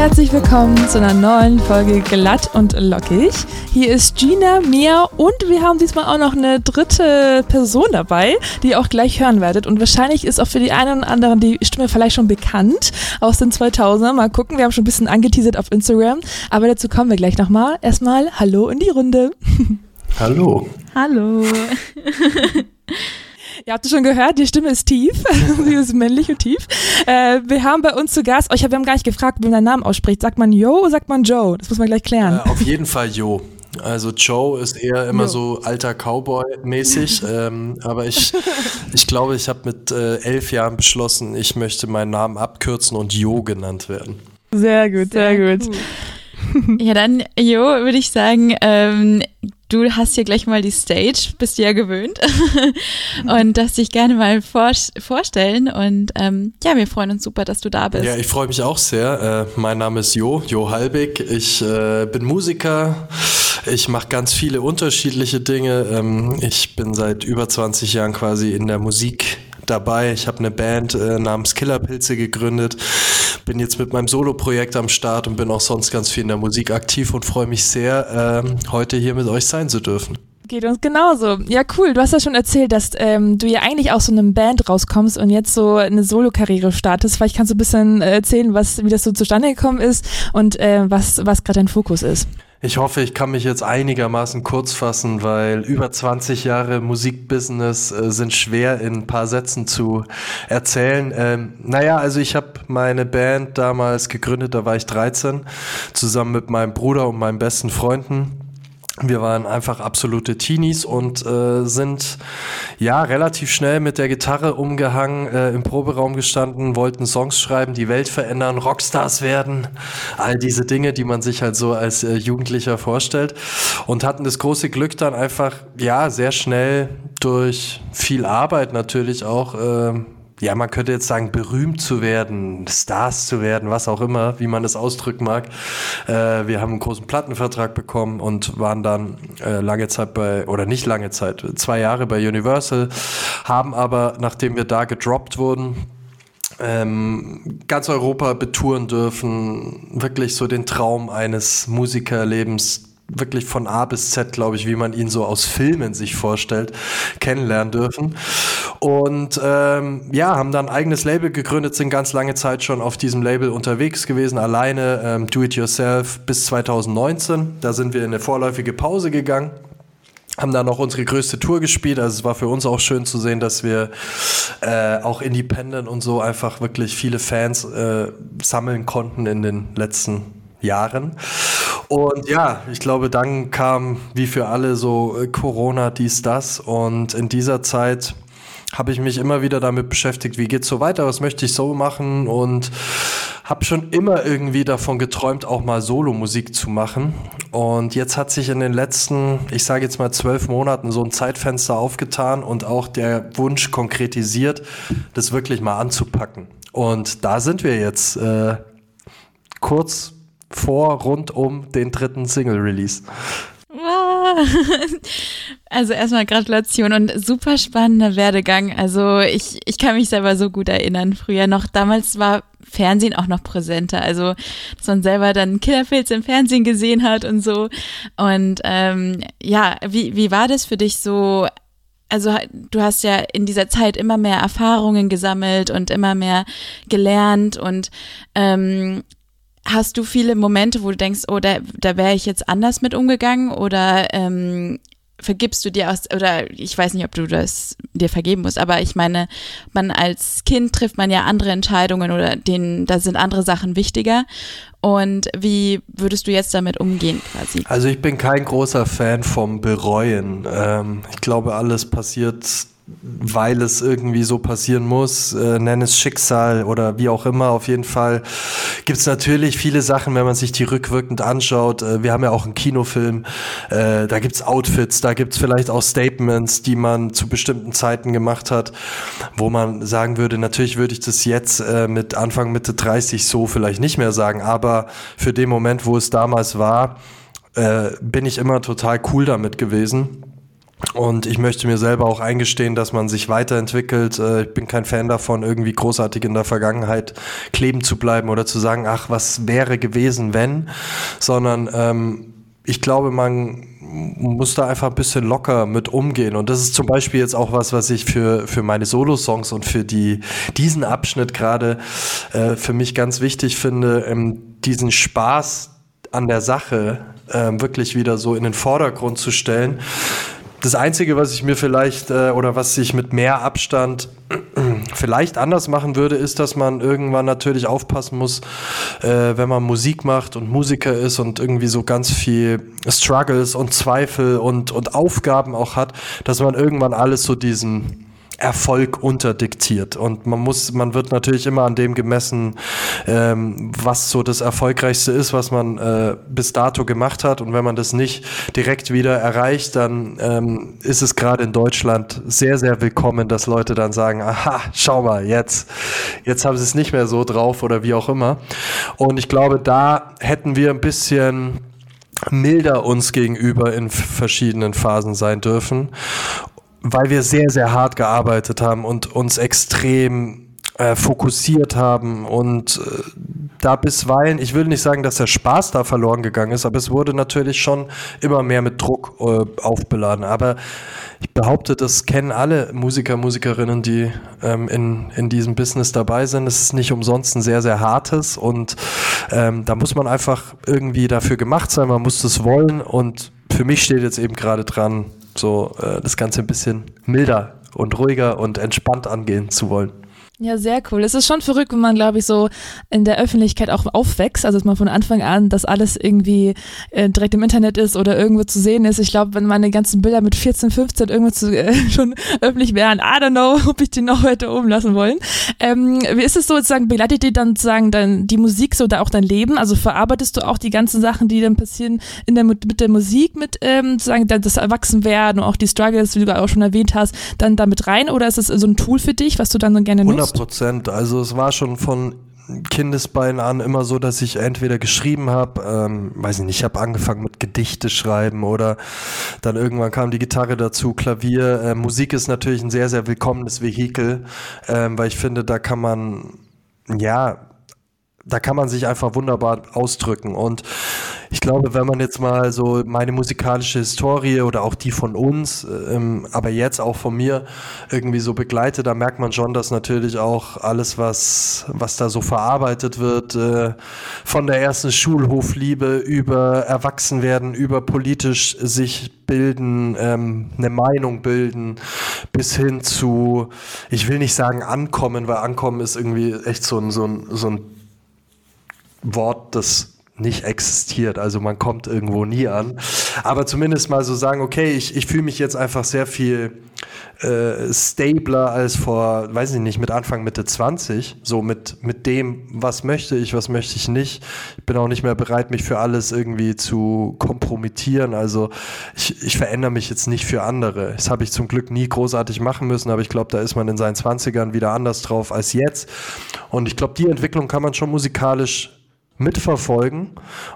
herzlich willkommen zu einer neuen Folge Glatt und Lockig. Hier ist Gina, Mia und wir haben diesmal auch noch eine dritte Person dabei, die ihr auch gleich hören werdet. Und wahrscheinlich ist auch für die einen oder anderen die Stimme vielleicht schon bekannt aus den 2000ern. Mal gucken, wir haben schon ein bisschen angeteasert auf Instagram, aber dazu kommen wir gleich nochmal. Erstmal Hallo in die Runde. Hallo. Hallo. Ihr habt es schon gehört, die Stimme ist tief. Sie ist männlich und tief. Äh, wir haben bei uns zu Gast, oh, ich habe, wir haben gar nicht gefragt, wie man deinen Namen ausspricht. Sagt man Yo oder sagt man Joe? Das muss man gleich klären. Äh, auf jeden Fall Yo. Also Joe ist eher immer jo. so alter Cowboy-mäßig, ähm, aber ich, ich glaube, ich habe mit äh, elf Jahren beschlossen, ich möchte meinen Namen abkürzen und Jo genannt werden. Sehr gut, sehr, sehr gut. Ja, dann, Jo, würde ich sagen, ähm, du hast hier gleich mal die Stage, bist du ja gewöhnt und darfst dich gerne mal vor, vorstellen. Und ähm, ja, wir freuen uns super, dass du da bist. Ja, ich freue mich auch sehr. Äh, mein Name ist Jo, Jo Halbig. Ich äh, bin Musiker. Ich mache ganz viele unterschiedliche Dinge. Ähm, ich bin seit über 20 Jahren quasi in der Musik dabei. Ich habe eine Band äh, namens Killerpilze gegründet bin jetzt mit meinem Solo-Projekt am Start und bin auch sonst ganz viel in der Musik aktiv und freue mich sehr, ähm, heute hier mit euch sein zu dürfen. Geht uns genauso. Ja, cool. Du hast ja schon erzählt, dass ähm, du ja eigentlich aus so einem Band rauskommst und jetzt so eine Solo-Karriere startest. Vielleicht kannst du ein bisschen erzählen, was, wie das so zustande gekommen ist und äh, was, was gerade dein Fokus ist. Ich hoffe, ich kann mich jetzt einigermaßen kurz fassen, weil über 20 Jahre Musikbusiness äh, sind schwer in ein paar Sätzen zu erzählen. Ähm, naja, also ich habe meine Band damals gegründet, da war ich 13, zusammen mit meinem Bruder und meinen besten Freunden. Wir waren einfach absolute Teenies und äh, sind ja relativ schnell mit der Gitarre umgehangen, äh, im Proberaum gestanden, wollten Songs schreiben, die Welt verändern, Rockstars werden, all diese Dinge, die man sich halt so als äh, Jugendlicher vorstellt. Und hatten das große Glück dann einfach ja sehr schnell durch viel Arbeit natürlich auch äh, ja, man könnte jetzt sagen, berühmt zu werden, Stars zu werden, was auch immer, wie man es ausdrücken mag. Äh, wir haben einen großen Plattenvertrag bekommen und waren dann äh, lange Zeit bei, oder nicht lange Zeit, zwei Jahre bei Universal, haben aber, nachdem wir da gedroppt wurden, ähm, ganz Europa betouren dürfen, wirklich so den Traum eines Musikerlebens wirklich von A bis Z, glaube ich, wie man ihn so aus Filmen sich vorstellt, kennenlernen dürfen. Und ähm, ja, haben dann ein eigenes Label gegründet, sind ganz lange Zeit schon auf diesem Label unterwegs gewesen, alleine, ähm, Do It Yourself bis 2019. Da sind wir in eine vorläufige Pause gegangen haben dann noch unsere größte Tour gespielt. Also es war für uns auch schön zu sehen, dass wir äh, auch Independent und so einfach wirklich viele Fans äh, sammeln konnten in den letzten Jahren. Und ja, ich glaube, dann kam wie für alle so äh, Corona, dies, das. Und in dieser Zeit habe ich mich immer wieder damit beschäftigt, wie geht's so weiter, was möchte ich so machen und habe schon immer irgendwie davon geträumt, auch mal Solo-Musik zu machen. Und jetzt hat sich in den letzten, ich sage jetzt mal zwölf Monaten so ein Zeitfenster aufgetan und auch der Wunsch konkretisiert, das wirklich mal anzupacken. Und da sind wir jetzt äh, kurz vor rund um den dritten Single-Release. Also erstmal Gratulation und super spannender Werdegang. Also ich, ich kann mich selber so gut erinnern. Früher noch, damals war Fernsehen auch noch präsenter. Also, dass man selber dann Killerfilz im Fernsehen gesehen hat und so. Und ähm, ja, wie, wie war das für dich so? Also du hast ja in dieser Zeit immer mehr Erfahrungen gesammelt und immer mehr gelernt und ähm, Hast du viele Momente, wo du denkst, oh, da, da wäre ich jetzt anders mit umgegangen oder ähm, vergibst du dir aus, oder ich weiß nicht, ob du das dir vergeben musst, aber ich meine, man als Kind trifft man ja andere Entscheidungen oder denen, da sind andere Sachen wichtiger. Und wie würdest du jetzt damit umgehen quasi? Also ich bin kein großer Fan vom Bereuen. Ähm, ich glaube, alles passiert weil es irgendwie so passieren muss, äh, nenn es Schicksal oder wie auch immer. Auf jeden Fall gibt es natürlich viele Sachen, wenn man sich die rückwirkend anschaut. Äh, wir haben ja auch einen Kinofilm, äh, da gibt es Outfits, da gibt es vielleicht auch Statements, die man zu bestimmten Zeiten gemacht hat, wo man sagen würde, natürlich würde ich das jetzt äh, mit Anfang, Mitte 30 so vielleicht nicht mehr sagen, aber für den Moment, wo es damals war, äh, bin ich immer total cool damit gewesen Und ich möchte mir selber auch eingestehen, dass man sich weiterentwickelt. Äh, ich bin kein Fan davon, irgendwie großartig in der Vergangenheit kleben zu bleiben oder zu sagen, ach, was wäre gewesen, wenn, sondern ähm, ich glaube, man muss da einfach ein bisschen locker mit umgehen. Und das ist zum Beispiel jetzt auch was, was ich für, für meine Solo-Songs und für die, diesen Abschnitt gerade äh, für mich ganz wichtig finde, ähm, diesen Spaß an der Sache äh, wirklich wieder so in den Vordergrund zu stellen das Einzige, was ich mir vielleicht äh, oder was ich mit mehr Abstand vielleicht anders machen würde, ist, dass man irgendwann natürlich aufpassen muss, äh, wenn man Musik macht und Musiker ist und irgendwie so ganz viel Struggles und Zweifel und, und Aufgaben auch hat, dass man irgendwann alles so diesen Erfolg unterdiktiert. Und man muss, man wird natürlich immer an dem gemessen, ähm, was so das Erfolgreichste ist, was man äh, bis dato gemacht hat. Und wenn man das nicht direkt wieder erreicht, dann ähm, ist es gerade in Deutschland sehr, sehr willkommen, dass Leute dann sagen, aha, schau mal, jetzt, jetzt haben sie es nicht mehr so drauf oder wie auch immer. Und ich glaube, da hätten wir ein bisschen milder uns gegenüber in verschiedenen Phasen sein dürfen weil wir sehr, sehr hart gearbeitet haben und uns extrem äh, fokussiert haben und äh, da bisweilen, ich will nicht sagen, dass der Spaß da verloren gegangen ist, aber es wurde natürlich schon immer mehr mit Druck äh, aufbeladen. Aber ich behaupte, das kennen alle Musiker, Musikerinnen, die ähm, in, in diesem Business dabei sind. Es ist nicht umsonst ein sehr, sehr hartes und ähm, da muss man einfach irgendwie dafür gemacht sein, man muss das wollen und für mich steht jetzt eben gerade dran, so äh, das Ganze ein bisschen milder und ruhiger und entspannt angehen zu wollen. Ja, sehr cool. Es ist schon verrückt, wenn man, glaube ich, so in der Öffentlichkeit auch aufwächst. Also, dass man von Anfang an, dass alles irgendwie äh, direkt im Internet ist oder irgendwo zu sehen ist. Ich glaube, wenn meine ganzen Bilder mit 14, 15 irgendwo zu, äh, schon öffentlich wären, I don't know, ob ich die noch heute oben lassen wollen. Ähm, wie ist es so, sozusagen, begleitet dir dann sozusagen dann die Musik so da auch dein Leben? Also, verarbeitest du auch die ganzen Sachen, die dann passieren in der, mit der Musik, mit ähm, sozusagen das Erwachsenwerden und auch die Struggles, wie du auch schon erwähnt hast, dann damit rein? Oder ist es so ein Tool für dich, was du dann so gerne nutzt? 100 Prozent. Also es war schon von Kindesbeinen an immer so, dass ich entweder geschrieben habe, ähm, weiß ich nicht, ich habe angefangen mit Gedichte schreiben oder dann irgendwann kam die Gitarre dazu, Klavier. Äh, Musik ist natürlich ein sehr, sehr willkommenes Vehikel, ähm, weil ich finde, da kann man, ja, da kann man sich einfach wunderbar ausdrücken. Und ich glaube, wenn man jetzt mal so meine musikalische Historie oder auch die von uns, ähm, aber jetzt auch von mir irgendwie so begleitet, da merkt man schon, dass natürlich auch alles, was, was da so verarbeitet wird, äh, von der ersten Schulhofliebe über Erwachsenwerden, über politisch sich bilden, ähm, eine Meinung bilden, bis hin zu, ich will nicht sagen ankommen, weil ankommen ist irgendwie echt so ein, so ein, so ein Wort, das nicht existiert. Also man kommt irgendwo nie an. Aber zumindest mal so sagen, okay, ich, ich fühle mich jetzt einfach sehr viel äh, stabler als vor, weiß ich nicht, mit Anfang, Mitte 20. So mit, mit dem, was möchte ich, was möchte ich nicht. Ich bin auch nicht mehr bereit, mich für alles irgendwie zu kompromittieren. Also ich, ich verändere mich jetzt nicht für andere. Das habe ich zum Glück nie großartig machen müssen, aber ich glaube, da ist man in seinen 20ern wieder anders drauf als jetzt. Und ich glaube, die Entwicklung kann man schon musikalisch mitverfolgen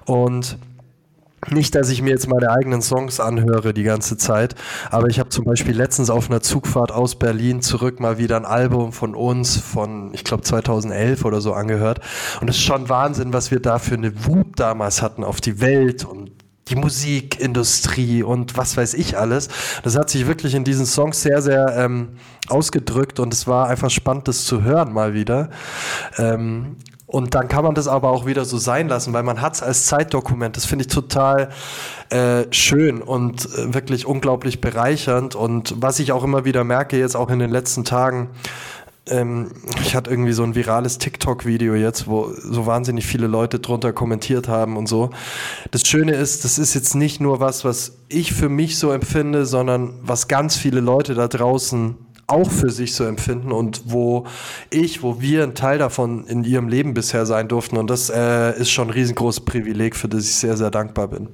und nicht, dass ich mir jetzt meine eigenen Songs anhöre die ganze Zeit, aber ich habe zum Beispiel letztens auf einer Zugfahrt aus Berlin zurück mal wieder ein Album von uns von, ich glaube 2011 oder so angehört und es ist schon Wahnsinn, was wir da für eine Wut damals hatten auf die Welt und die Musikindustrie und was weiß ich alles. Das hat sich wirklich in diesen Songs sehr, sehr ähm, ausgedrückt und es war einfach spannend, das zu hören mal wieder. Ähm, und dann kann man das aber auch wieder so sein lassen, weil man hat es als Zeitdokument. Das finde ich total äh, schön und äh, wirklich unglaublich bereichernd. Und was ich auch immer wieder merke, jetzt auch in den letzten Tagen, ähm, ich hatte irgendwie so ein virales TikTok-Video jetzt, wo so wahnsinnig viele Leute drunter kommentiert haben und so. Das Schöne ist, das ist jetzt nicht nur was, was ich für mich so empfinde, sondern was ganz viele Leute da draußen auch für sich so empfinden und wo ich, wo wir ein Teil davon in ihrem Leben bisher sein durften. Und das äh, ist schon ein riesengroßes Privileg, für das ich sehr, sehr dankbar bin.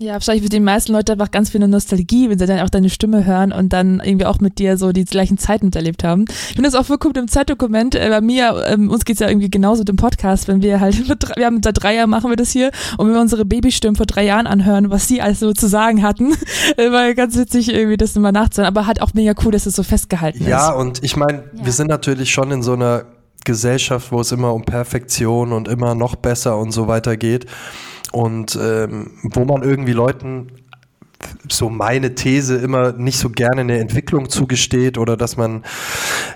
Ja, wahrscheinlich für die meisten Leute einfach ganz viel Nostalgie, wenn sie dann auch deine Stimme hören und dann irgendwie auch mit dir so die gleichen Zeiten miterlebt haben. Ich finde das auch voll cool mit dem Zeitdokument. Äh, bei mir, ähm, uns geht's ja irgendwie genauso mit dem Podcast, wenn wir halt, wir haben seit drei Jahren machen wir das hier und wenn wir unsere Babystimmen vor drei Jahren anhören, was sie also zu sagen hatten, äh, war ganz witzig irgendwie das immer nachzuhören, aber halt auch mega cool, dass es so festgehalten ist. Ja, und ich meine, ja. wir sind natürlich schon in so einer Gesellschaft, wo es immer um Perfektion und immer noch besser und so weiter geht und ähm, wo man irgendwie Leuten so meine These immer nicht so gerne eine Entwicklung zugesteht oder dass man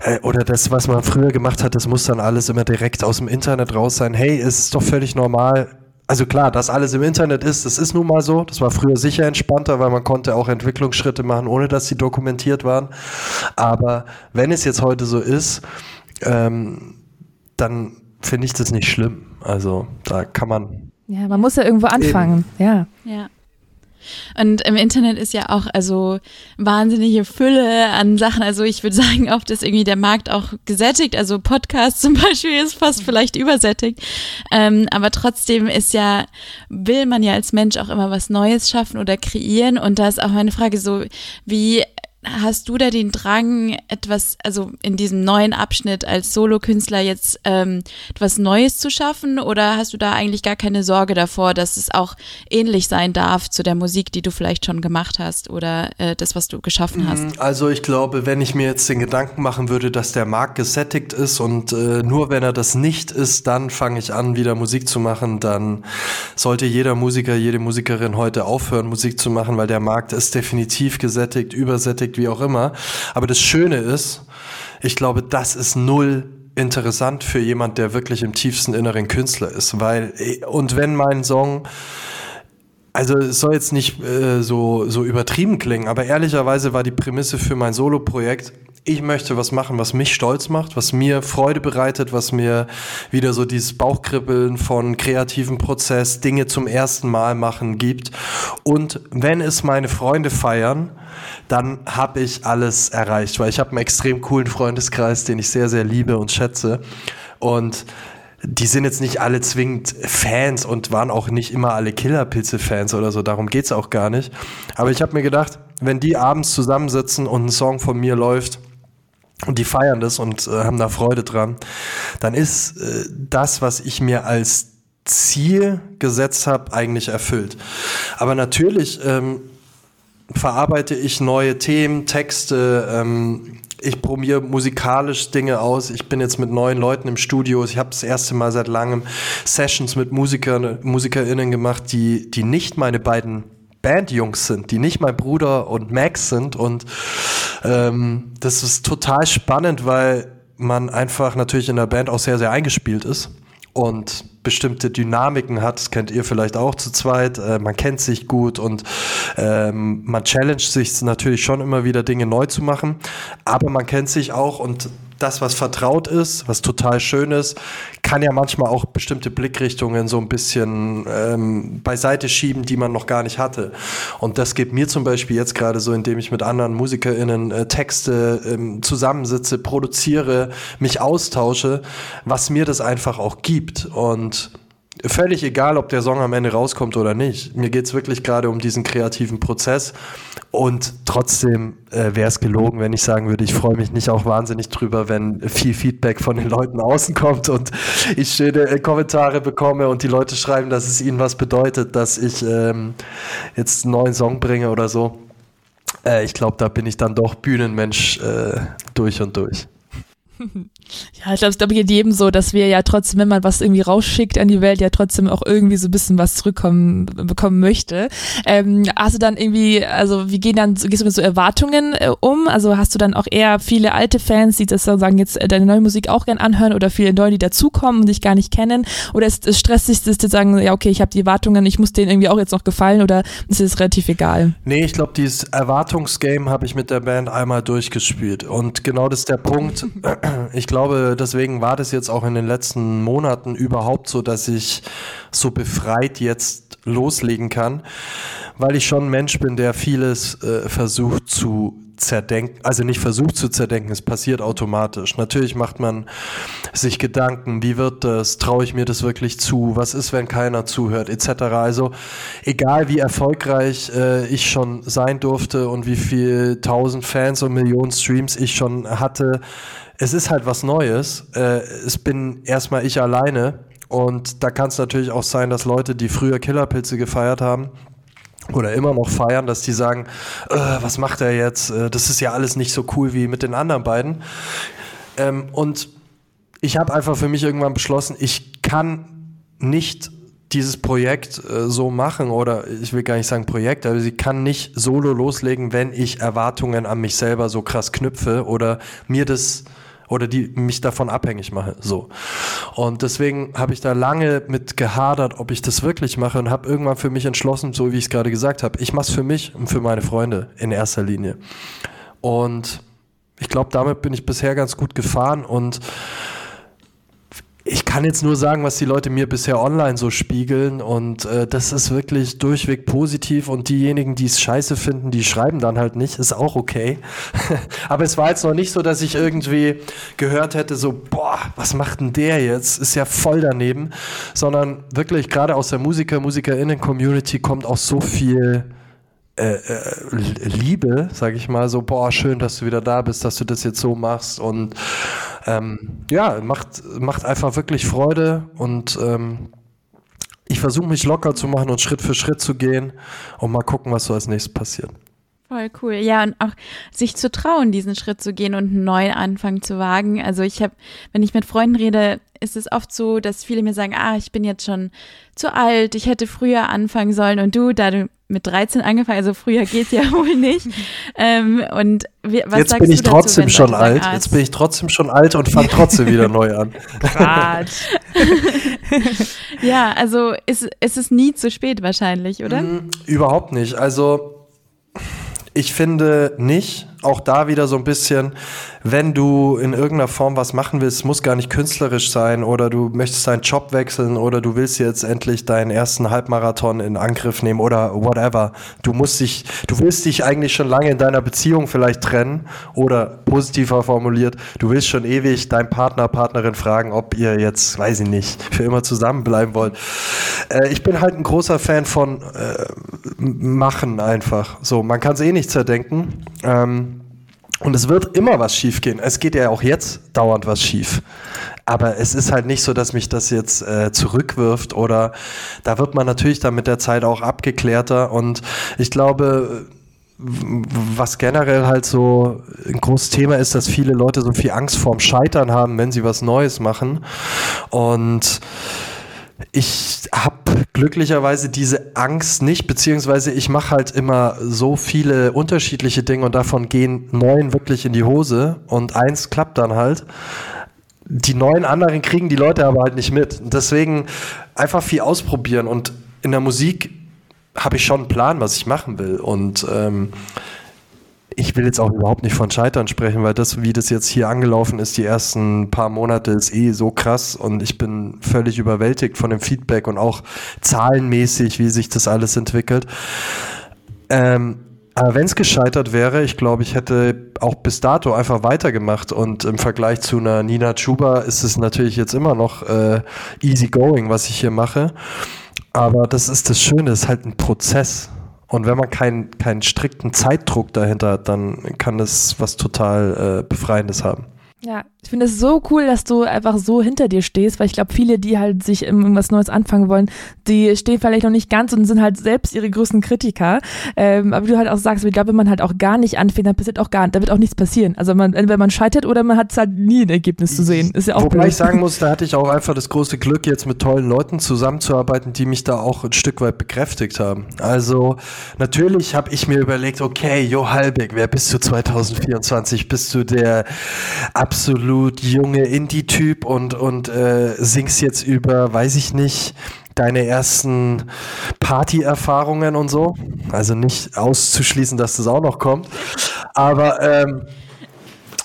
äh, oder das, was man früher gemacht hat, das muss dann alles immer direkt aus dem Internet raus sein. Hey, ist doch völlig normal. Also klar, dass alles im Internet ist, das ist nun mal so. Das war früher sicher entspannter, weil man konnte auch Entwicklungsschritte machen, ohne dass sie dokumentiert waren. Aber wenn es jetzt heute so ist, ähm, dann finde ich das nicht schlimm. Also da kann man ja, man muss ja irgendwo anfangen, Eben. ja. Ja. Und im Internet ist ja auch also wahnsinnige Fülle an Sachen. Also ich würde sagen, oft ist irgendwie der Markt auch gesättigt. Also Podcast zum Beispiel ist fast vielleicht übersättigt. Ähm, aber trotzdem ist ja, will man ja als Mensch auch immer was Neues schaffen oder kreieren. Und da ist auch meine Frage so, wie hast du da den Drang, etwas, also in diesem neuen Abschnitt als Solokünstler jetzt ähm, etwas Neues zu schaffen? Oder hast du da eigentlich gar keine Sorge davor, dass es auch ähnlich sein darf zu der Musik, die du vielleicht schon gemacht hast oder äh, das, was du geschaffen hast? Mhm, also ich glaube, wenn ich mir jetzt den Gedanken machen würde, dass der Markt gesättigt ist und äh, nur wenn er das nicht ist, dann fange ich an, wieder Musik zu machen, dann sollte jeder Musiker, jede Musikerin heute aufhören, Musik zu machen, weil der Markt ist definitiv gesättigt, übersättigt liegt, wie auch immer. Aber das Schöne ist, ich glaube, das ist null interessant für jemand, der wirklich im tiefsten Inneren Künstler ist, weil und wenn mein Song also es soll jetzt nicht äh, so, so übertrieben klingen, aber ehrlicherweise war die Prämisse für mein Solo-Projekt, ich möchte was machen, was mich stolz macht, was mir Freude bereitet, was mir wieder so dieses Bauchkribbeln von kreativen Prozess, Dinge zum ersten Mal machen gibt. Und wenn es meine Freunde feiern, dann habe ich alles erreicht, weil ich habe einen extrem coolen Freundeskreis, den ich sehr, sehr liebe und schätze. Und die sind jetzt nicht alle zwingend Fans und waren auch nicht immer alle Killerpilze-Fans oder so, darum geht es auch gar nicht. Aber ich habe mir gedacht, wenn die abends zusammensitzen und ein Song von mir läuft, und die feiern das und äh, haben da Freude dran, dann ist äh, das, was ich mir als Ziel gesetzt habe, eigentlich erfüllt. Aber natürlich ähm, verarbeite ich neue Themen, Texte, ähm, ich probiere musikalisch Dinge aus. Ich bin jetzt mit neuen Leuten im Studio. Ich habe das erste Mal seit langem Sessions mit Musikern, MusikerInnen gemacht, die, die nicht meine beiden Bandjungs sind, die nicht mein Bruder und Max sind. Und ähm, das ist total spannend, weil man einfach natürlich in der Band auch sehr, sehr eingespielt ist und bestimmte Dynamiken hat. Das kennt ihr vielleicht auch zu zweit. Äh, man kennt sich gut und ähm, man challenged sich natürlich schon immer wieder Dinge neu zu machen. Aber man kennt sich auch und das, was vertraut ist, was total schön ist, kann ja manchmal auch bestimmte Blickrichtungen so ein bisschen ähm, beiseite schieben, die man noch gar nicht hatte. Und das geht mir zum Beispiel jetzt gerade so, indem ich mit anderen MusikerInnen äh, Texte ähm, zusammensitze, produziere, mich austausche, was mir das einfach auch gibt. Und völlig egal, ob der Song am Ende rauskommt oder nicht. Mir geht es wirklich gerade um diesen kreativen Prozess. Und trotzdem äh, wäre es gelogen, wenn ich sagen würde, ich freue mich nicht auch wahnsinnig drüber, wenn viel Feedback von den Leuten außen kommt und ich schöne äh, Kommentare bekomme und die Leute schreiben, dass es ihnen was bedeutet, dass ich ähm, jetzt einen neuen Song bringe oder so. Äh, ich glaube, da bin ich dann doch Bühnenmensch äh, durch und durch. Ja, ich glaube, es glaube geht jedem so, dass wir ja trotzdem, wenn man was irgendwie rausschickt an die Welt, ja trotzdem auch irgendwie so ein bisschen was zurückkommen bekommen möchte. Ähm, hast du dann irgendwie, also wie gehen dann, gehst du mit so Erwartungen äh, um? Also hast du dann auch eher viele alte Fans, die das sagen jetzt äh, deine neue Musik auch gern anhören oder viele neue, die dazukommen und dich gar nicht kennen? Oder ist es stressig, dass die sagen, ja okay, ich habe die Erwartungen, ich muss denen irgendwie auch jetzt noch gefallen oder ist es relativ egal? Nee, ich glaube, dieses Erwartungsgame habe ich mit der Band einmal durchgespielt und genau das ist der Punkt. Ich glaube, deswegen war das jetzt auch in den letzten Monaten überhaupt so, dass ich so befreit jetzt loslegen kann, weil ich schon ein Mensch bin, der vieles äh, versucht zu zerdenken, also nicht versucht zu zerdenken, es passiert automatisch. Natürlich macht man sich Gedanken, wie wird das, traue ich mir das wirklich zu, was ist, wenn keiner zuhört, etc. Also egal wie erfolgreich äh, ich schon sein durfte und wie viel tausend Fans und Millionen Streams ich schon hatte, es ist halt was Neues. Äh, es bin erstmal ich alleine und da kann es natürlich auch sein, dass Leute, die früher Killerpilze gefeiert haben, oder immer noch feiern, dass die sagen, äh, was macht er jetzt? Äh, das ist ja alles nicht so cool wie mit den anderen beiden. Ähm, und ich habe einfach für mich irgendwann beschlossen, ich kann nicht dieses Projekt äh, so machen oder ich will gar nicht sagen Projekt, aber sie kann nicht solo loslegen, wenn ich Erwartungen an mich selber so krass knüpfe oder mir das oder die mich davon abhängig mache. So. Und deswegen habe ich da lange mit gehadert, ob ich das wirklich mache und habe irgendwann für mich entschlossen, so wie ich es gerade gesagt habe, ich mache es für mich und für meine Freunde in erster Linie. Und ich glaube, damit bin ich bisher ganz gut gefahren und ich kann jetzt nur sagen, was die Leute mir bisher online so spiegeln und äh, das ist wirklich durchweg positiv und diejenigen, die es scheiße finden, die schreiben dann halt nicht, ist auch okay. Aber es war jetzt noch nicht so, dass ich irgendwie gehört hätte, so, boah, was macht denn der jetzt? Ist ja voll daneben, sondern wirklich gerade aus der Musiker, Musikerinnen-Community kommt auch so viel äh, äh, Liebe, sage ich mal, so, boah, schön, dass du wieder da bist, dass du das jetzt so machst und ähm, ja, macht, macht einfach wirklich Freude und ähm, ich versuche mich locker zu machen und Schritt für Schritt zu gehen und mal gucken, was so als nächstes passiert. Voll cool. Ja, und auch sich zu trauen, diesen Schritt zu gehen und einen neuen Anfang zu wagen. Also ich habe, wenn ich mit Freunden rede, ist es oft so, dass viele mir sagen, ah, ich bin jetzt schon zu alt, ich hätte früher anfangen sollen und du, da du mit 13 angefangen, also früher geht ja wohl nicht. Ähm, und wie, was jetzt bin ich trotzdem dazu, schon alt. Sagen, jetzt bin ich trotzdem schon alt und fange trotzdem wieder neu an. ja, also ist, ist es nie zu spät wahrscheinlich, oder? Mm, überhaupt nicht. Also ich finde nicht, auch da wieder so ein bisschen, wenn du in irgendeiner Form was machen willst, muss gar nicht künstlerisch sein oder du möchtest deinen Job wechseln oder du willst jetzt endlich deinen ersten Halbmarathon in Angriff nehmen oder whatever. Du musst dich, du willst dich eigentlich schon lange in deiner Beziehung vielleicht trennen oder positiver formuliert, du willst schon ewig deinen Partner, Partnerin fragen, ob ihr jetzt, weiß ich nicht, für immer zusammenbleiben wollt. Äh, ich bin halt ein großer Fan von äh, machen einfach. So, man kann es eh nicht zerdenken. Ähm, und es wird immer was schief gehen. Es geht ja auch jetzt dauernd was schief. Aber es ist halt nicht so, dass mich das jetzt äh, zurückwirft oder da wird man natürlich dann mit der Zeit auch abgeklärter. Und ich glaube, was generell halt so ein großes Thema ist, dass viele Leute so viel Angst vorm Scheitern haben, wenn sie was Neues machen. Und ich habe glücklicherweise diese Angst nicht, beziehungsweise ich mache halt immer so viele unterschiedliche Dinge und davon gehen neun wirklich in die Hose und eins klappt dann halt. Die neun anderen kriegen die Leute aber halt nicht mit. Deswegen einfach viel ausprobieren und in der Musik habe ich schon einen Plan, was ich machen will und ähm, ich will jetzt auch überhaupt nicht von Scheitern sprechen, weil das, wie das jetzt hier angelaufen ist, die ersten paar Monate, ist eh so krass und ich bin völlig überwältigt von dem Feedback und auch zahlenmäßig, wie sich das alles entwickelt. Ähm, aber wenn es gescheitert wäre, ich glaube, ich hätte auch bis dato einfach weitergemacht und im Vergleich zu einer Nina Chuba ist es natürlich jetzt immer noch äh, easy going, was ich hier mache. Aber das ist das Schöne, es ist halt ein Prozess. Und wenn man keinen, keinen strikten Zeitdruck dahinter hat, dann kann das was total äh, Befreiendes haben. Ja, ich finde es so cool, dass du einfach so hinter dir stehst, weil ich glaube, viele, die halt sich irgendwas Neues anfangen wollen, die stehen vielleicht noch nicht ganz und sind halt selbst ihre größten Kritiker. Ähm, aber wie du halt auch sagst, ich glaube, wenn man halt auch gar nicht anfängt, dann passiert auch gar da wird auch nichts passieren. Also man, entweder man scheitert oder man hat halt nie ein Ergebnis zu sehen. Ist ja auch Wobei blöd. ich sagen muss, da hatte ich auch einfach das große Glück, jetzt mit tollen Leuten zusammenzuarbeiten, die mich da auch ein Stück weit bekräftigt haben. Also natürlich habe ich mir überlegt, okay, Jo Halbig, wer bist du 2024? Bist du der absolut junge Indie-Typ und, und äh, singst jetzt über, weiß ich nicht, deine ersten Party-Erfahrungen und so. Also nicht auszuschließen, dass das auch noch kommt. Aber ähm,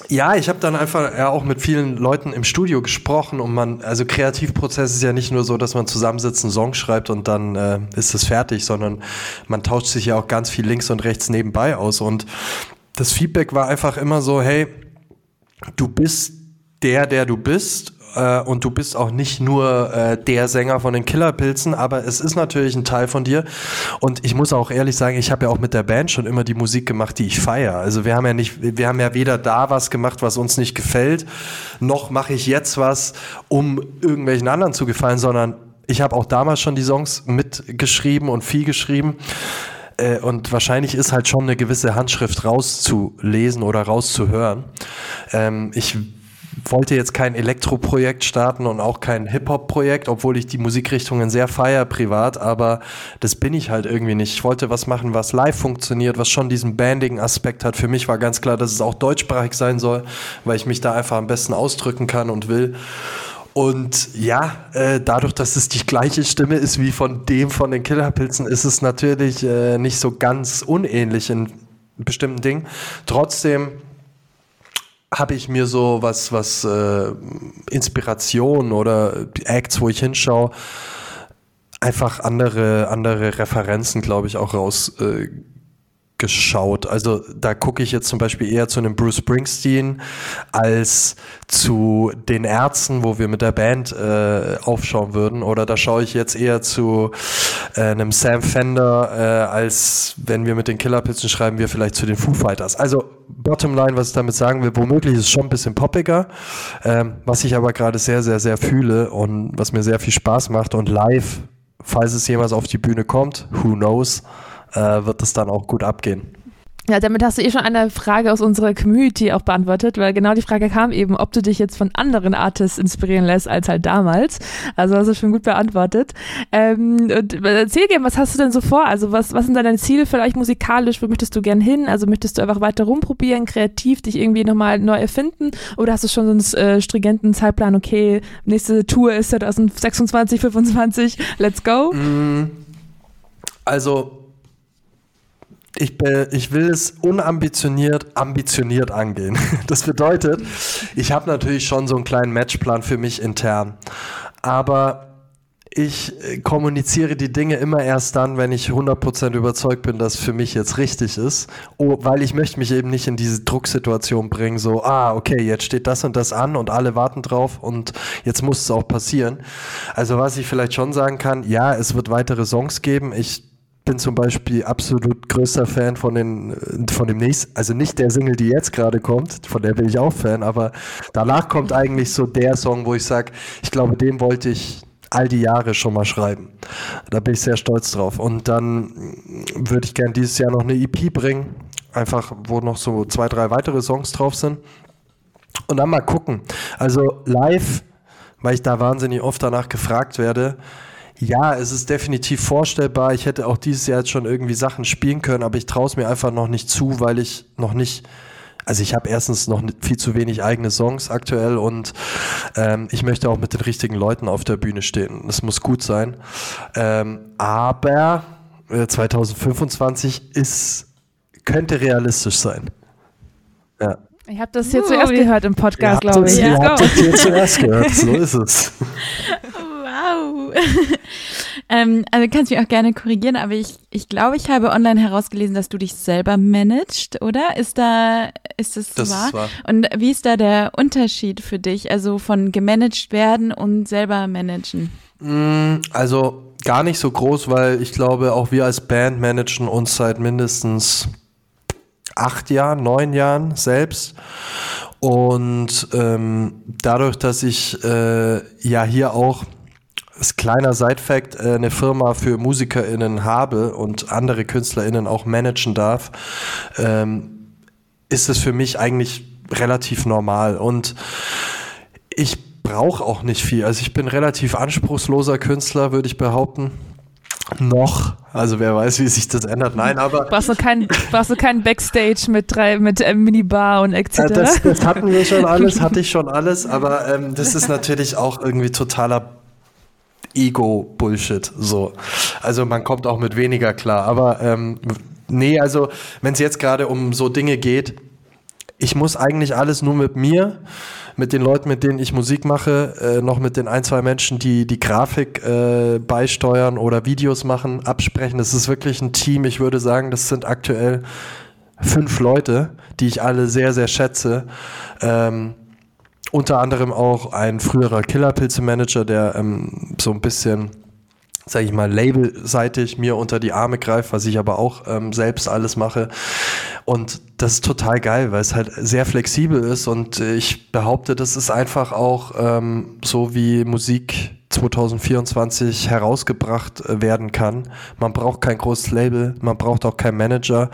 ja, ich habe dann einfach ja auch mit vielen Leuten im Studio gesprochen und man, also Kreativprozess ist ja nicht nur so, dass man zusammensitzt, einen Song schreibt und dann äh, ist es fertig, sondern man tauscht sich ja auch ganz viel links und rechts nebenbei aus und das Feedback war einfach immer so, hey, du bist der, der du bist äh, und du bist auch nicht nur äh, der Sänger von den Killerpilzen, aber es ist natürlich ein Teil von dir. Und ich muss auch ehrlich sagen, ich habe ja auch mit der Band schon immer die Musik gemacht, die ich feiere. Also wir haben ja nicht, wir haben ja weder da was gemacht, was uns nicht gefällt, noch mache ich jetzt was, um irgendwelchen anderen zu gefallen, sondern ich habe auch damals schon die Songs mitgeschrieben und viel geschrieben. Äh, und wahrscheinlich ist halt schon eine gewisse Handschrift rauszulesen oder rauszuhören. Ähm, ich wollte jetzt kein Elektroprojekt starten und auch kein Hip-Hop-Projekt, obwohl ich die Musikrichtungen sehr feier privat, aber das bin ich halt irgendwie nicht. Ich wollte was machen, was live funktioniert, was schon diesen Banding-Aspekt hat. Für mich war ganz klar, dass es auch deutschsprachig sein soll, weil ich mich da einfach am besten ausdrücken kann und will. Und ja, äh, dadurch, dass es die gleiche Stimme ist wie von dem von den Killerpilzen, ist es natürlich äh, nicht so ganz unähnlich in bestimmten Dingen. Trotzdem habe ich mir so was, was äh, Inspiration oder Acts, wo ich hinschaue, einfach andere, andere Referenzen, glaube ich, auch raus äh, geschaut. Also da gucke ich jetzt zum Beispiel eher zu einem Bruce Springsteen als zu den Ärzten, wo wir mit der Band äh, aufschauen würden. Oder da schaue ich jetzt eher zu äh, einem Sam Fender, äh, als wenn wir mit den Killerpilzen schreiben, wir vielleicht zu den Foo Fighters. Also bottom line, was ich damit sagen will, womöglich ist es schon ein bisschen poppiger, ähm, was ich aber gerade sehr, sehr, sehr fühle und was mir sehr viel Spaß macht. Und live, falls es jemals auf die Bühne kommt, who knows, äh, wird es dann auch gut abgehen. Ja, damit hast du eh schon eine Frage aus unserer Community auch beantwortet, weil genau die Frage kam eben, ob du dich jetzt von anderen Artists inspirieren lässt als halt damals. Also hast du schon gut beantwortet. Ähm, und erzähl gerne, was hast du denn so vor? Also was, was sind deine Ziele vielleicht musikalisch? Wo möchtest du gern hin? Also möchtest du einfach weiter rumprobieren, kreativ dich irgendwie nochmal neu erfinden? Oder hast du schon so einen äh, stringenten Zeitplan, okay, nächste Tour ist 2026, 25, let's go? Mm, also ich, ich will es unambitioniert, ambitioniert angehen. Das bedeutet, ich habe natürlich schon so einen kleinen Matchplan für mich intern. Aber ich äh, kommuniziere die Dinge immer erst dann, wenn ich 100% überzeugt bin, dass für mich jetzt richtig ist. Weil ich möchte mich eben nicht in diese Drucksituation bringen, so, ah, okay, jetzt steht das und das an und alle warten drauf und jetzt muss es auch passieren. Also was ich vielleicht schon sagen kann, ja, es wird weitere Songs geben. Ich bin zum Beispiel absolut größter Fan von, den, von dem nächsten, also nicht der Single, die jetzt gerade kommt, von der bin ich auch Fan, aber danach kommt eigentlich so der Song, wo ich sage, ich glaube, den wollte ich all die Jahre schon mal schreiben. Da bin ich sehr stolz drauf. Und dann würde ich gerne dieses Jahr noch eine EP bringen, einfach wo noch so zwei, drei weitere Songs drauf sind. Und dann mal gucken. Also live, weil ich da wahnsinnig oft danach gefragt werde, ja, es ist definitiv vorstellbar. Ich hätte auch dieses Jahr jetzt schon irgendwie Sachen spielen können, aber ich traue es mir einfach noch nicht zu, weil ich noch nicht. Also ich habe erstens noch viel zu wenig eigene Songs aktuell und ähm, ich möchte auch mit den richtigen Leuten auf der Bühne stehen. Das muss gut sein. Ähm, aber äh, 2025 ist, könnte realistisch sein. Ja. Ich habe das hier uh, zuerst gehört im Podcast, glaube ich. Ihr ja. habt das hier zuerst gehört, so ist es. Wow. ähm, also kannst mich auch gerne korrigieren, aber ich, ich glaube, ich habe online herausgelesen, dass du dich selber managst, oder? Ist da, ist das, das wahr? Ist wahr? Und wie ist da der Unterschied für dich, also von gemanagt werden und selber managen? Mm, also gar nicht so groß, weil ich glaube, auch wir als Band managen uns seit mindestens acht Jahren, neun Jahren selbst. Und ähm, dadurch, dass ich äh, ja hier auch als kleiner Side-Fact äh, eine Firma für MusikerInnen habe und andere KünstlerInnen auch managen darf, ähm, ist es für mich eigentlich relativ normal. Und ich brauche auch nicht viel. Also ich bin relativ anspruchsloser Künstler, würde ich behaupten. Noch. Also wer weiß, wie sich das ändert. Nein, aber. Brauchst du keinen brauchst du keinen Backstage mit drei, mit äh, Minibar und etc. Äh, das, das, hatten wir schon alles, hatte ich schon alles, aber ähm, das ist natürlich auch irgendwie totaler Ego-Bullshit. So. Also man kommt auch mit weniger klar. Aber ähm, nee, also wenn es jetzt gerade um so Dinge geht, ich muss eigentlich alles nur mit mir, mit den Leuten, mit denen ich Musik mache, äh, noch mit den ein, zwei Menschen, die die Grafik äh, beisteuern oder Videos machen, absprechen. Das ist wirklich ein Team. Ich würde sagen, das sind aktuell fünf Leute, die ich alle sehr, sehr schätze. Ähm, unter anderem auch ein früherer Killerpilze-Manager, der ähm, so ein bisschen sage ich mal, labelseitig mir unter die Arme greift, was ich aber auch ähm, selbst alles mache. Und das ist total geil, weil es halt sehr flexibel ist und ich behaupte, das ist einfach auch ähm, so wie Musik 2024 herausgebracht äh, werden kann. Man braucht kein großes Label, man braucht auch keinen Manager.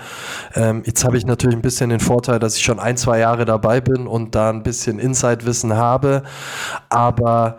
Ähm, jetzt habe ich natürlich ein bisschen den Vorteil, dass ich schon ein, zwei Jahre dabei bin und da ein bisschen Inside-Wissen habe. Aber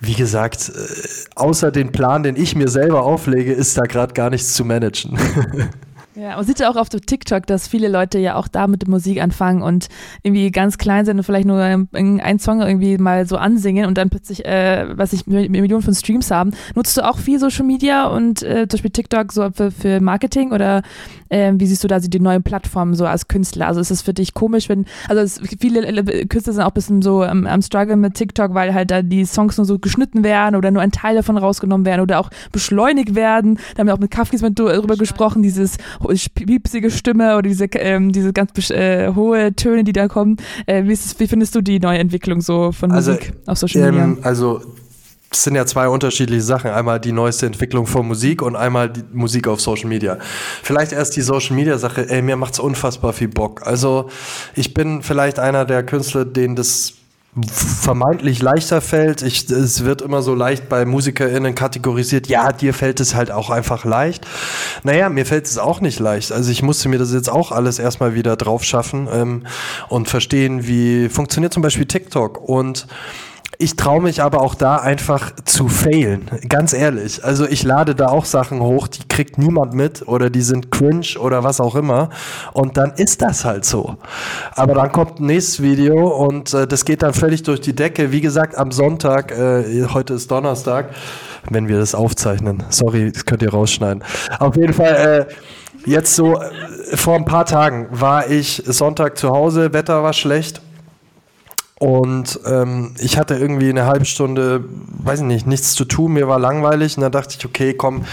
wie gesagt, äh, außer den Plan, den ich mir selber auflege, ist da gerade gar nichts zu managen. Ja, man sieht ja auch auf TikTok, dass viele Leute ja auch da mit Musik anfangen und irgendwie ganz klein sind und vielleicht nur einen Song irgendwie mal so ansingen und dann plötzlich, äh, was ich, Millionen von Streams haben. Nutzt du auch viel Social Media und äh, zum Beispiel TikTok so für, für Marketing oder äh, wie siehst du da die neuen Plattformen so als Künstler? Also ist es für dich komisch, wenn, also es, viele Künstler sind auch ein bisschen so am, am Struggle mit TikTok, weil halt da die Songs nur so geschnitten werden oder nur ein Teil davon rausgenommen werden oder auch beschleunigt werden. Da haben wir auch mit Kafkis darüber gesprochen, dieses piepsige Stimme oder diese, ähm, diese ganz äh, hohe Töne, die da kommen. Äh, wie, es, wie, findest du die neue Entwicklung so von also, Musik auf Social Media? Ähm, also es sind ja zwei unterschiedliche Sachen. Einmal die neueste Entwicklung von Musik und einmal die Musik auf Social Media. Vielleicht erst die Social Media Sache. Ey, mir macht's unfassbar viel Bock. Also ich bin vielleicht einer der Künstler, denen das vermeintlich leichter fällt. Ich, es wird immer so leicht bei MusikerInnen kategorisiert. Ja, dir fällt es halt auch einfach leicht. Naja, mir fällt es auch nicht leicht. Also ich musste mir das jetzt auch alles erstmal wieder drauf schaffen ähm, und verstehen, wie funktioniert zum Beispiel TikTok und ich traue mich aber auch da einfach zu failen. Ganz ehrlich. Also ich lade da auch Sachen hoch, die kriegt niemand mit oder die sind cringe oder was auch immer. Und dann ist das halt so. Aber dann kommt ein nächstes Video und äh, das geht dann völlig durch die Decke. Wie gesagt, am Sonntag, äh, heute ist Donnerstag, wenn wir das aufzeichnen. Sorry, das könnt ihr rausschneiden. Auf jeden Fall, äh, jetzt so, äh, vor ein paar Tagen war ich Sonntag zu Hause, Wetter war schlecht und ähm, ich hatte irgendwie eine halbe Stunde, weiß ich nicht, nichts zu tun, mir war langweilig und dann dachte ich, okay, komm,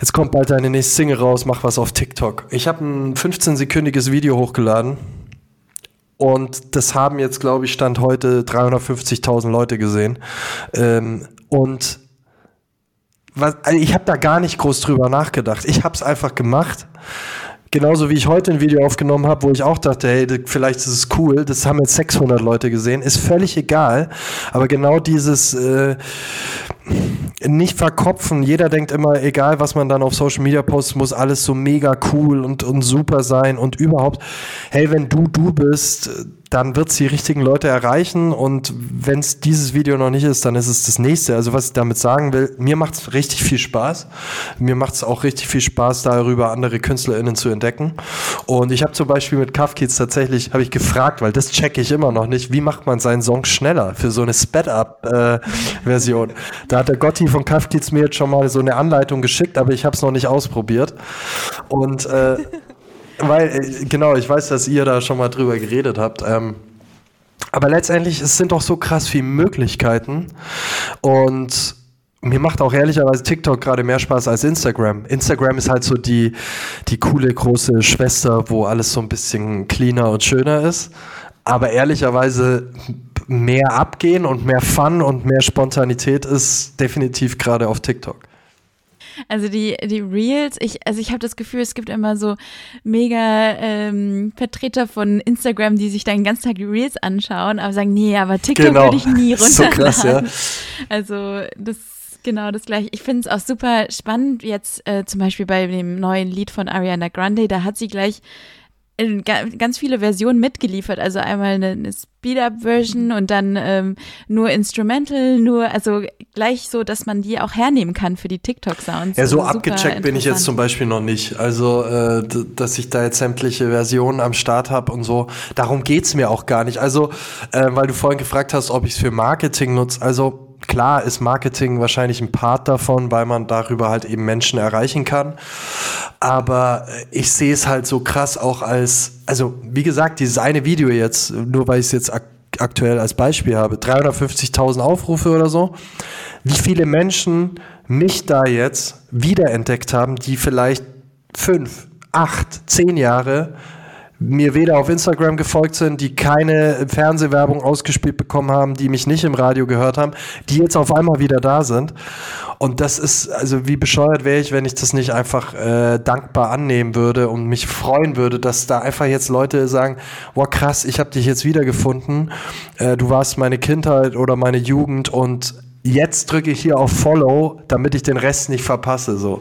jetzt kommt bald deine nächste Single raus, mach was auf TikTok. Ich habe ein 15-sekündiges Video hochgeladen und das haben jetzt, glaube ich, Stand heute 350.000 Leute gesehen. Ähm, und was, also ich habe da gar nicht groß drüber nachgedacht. Ich habe es einfach gemacht Genauso wie ich heute ein Video aufgenommen habe, wo ich auch dachte, hey, vielleicht ist es cool, das haben jetzt 600 Leute gesehen, ist völlig egal. Aber genau dieses äh, nicht verkopfen, jeder denkt immer, egal was man dann auf Social Media postet, muss alles so mega cool und, und super sein und überhaupt, hey, wenn du du bist, dann wird es die richtigen Leute erreichen und wenn es dieses Video noch nicht ist, dann ist es das nächste. Also was ich damit sagen will, mir macht es richtig viel Spaß. Mir macht es auch richtig viel Spaß, darüber andere KünstlerInnen zu entdecken. Und ich habe zum Beispiel mit Kafkids tatsächlich, habe ich gefragt, weil das checke ich immer noch nicht, wie macht man seinen Song schneller für so eine Sped-Up-Version. Äh, da hat der Gotti von Kafkids mir jetzt schon mal so eine Anleitung geschickt, aber ich habe es noch nicht ausprobiert. Und äh, weil, äh, genau, ich weiß, dass ihr da schon mal drüber geredet habt. Ähm, aber letztendlich, es sind doch so krass viele Möglichkeiten. Und mir macht auch ehrlicherweise TikTok gerade mehr Spaß als Instagram. Instagram ist halt so die, die coole große Schwester, wo alles so ein bisschen cleaner und schöner ist. Aber ehrlicherweise mehr abgehen und mehr Fun und mehr Spontanität ist definitiv gerade auf TikTok. Also die, die Reels, ich, also ich habe das Gefühl, es gibt immer so mega ähm, Vertreter von Instagram, die sich dann den ganzen Tag die Reels anschauen, aber sagen, nee, aber TikTok genau. würde ich nie runterladen. So krass, ja. Also das genau das gleiche. Ich finde es auch super spannend, jetzt äh, zum Beispiel bei dem neuen Lied von Ariana Grande, da hat sie gleich ganz viele Versionen mitgeliefert. Also einmal eine, eine Speed-Up-Version und dann ähm, nur Instrumental, nur, also gleich so, dass man die auch hernehmen kann für die TikTok-Sounds. Ja, so abgecheckt bin ich jetzt zum Beispiel noch nicht. Also, äh, dass ich da jetzt sämtliche Versionen am Start habe und so. Darum geht's mir auch gar nicht. Also, äh, weil du vorhin gefragt hast, ob ich es für Marketing nutze. Also, klar ist Marketing wahrscheinlich ein Part davon, weil man darüber halt eben Menschen erreichen kann. Aber ich sehe es halt so krass auch als, also wie gesagt, dieses eine Video jetzt, nur weil ich es jetzt ak aktuell als Beispiel habe, 350.000 Aufrufe oder so. Wie viele Menschen mich da jetzt wiederentdeckt haben, die vielleicht fünf, acht, zehn Jahre mir weder auf Instagram gefolgt sind, die keine Fernsehwerbung ausgespielt bekommen haben, die mich nicht im Radio gehört haben, die jetzt auf einmal wieder da sind. Und das ist, also wie bescheuert wäre ich, wenn ich das nicht einfach äh, dankbar annehmen würde und mich freuen würde, dass da einfach jetzt Leute sagen, wow krass, ich habe dich jetzt wiedergefunden, äh, du warst meine Kindheit oder meine Jugend und jetzt drücke ich hier auf Follow, damit ich den Rest nicht verpasse. So.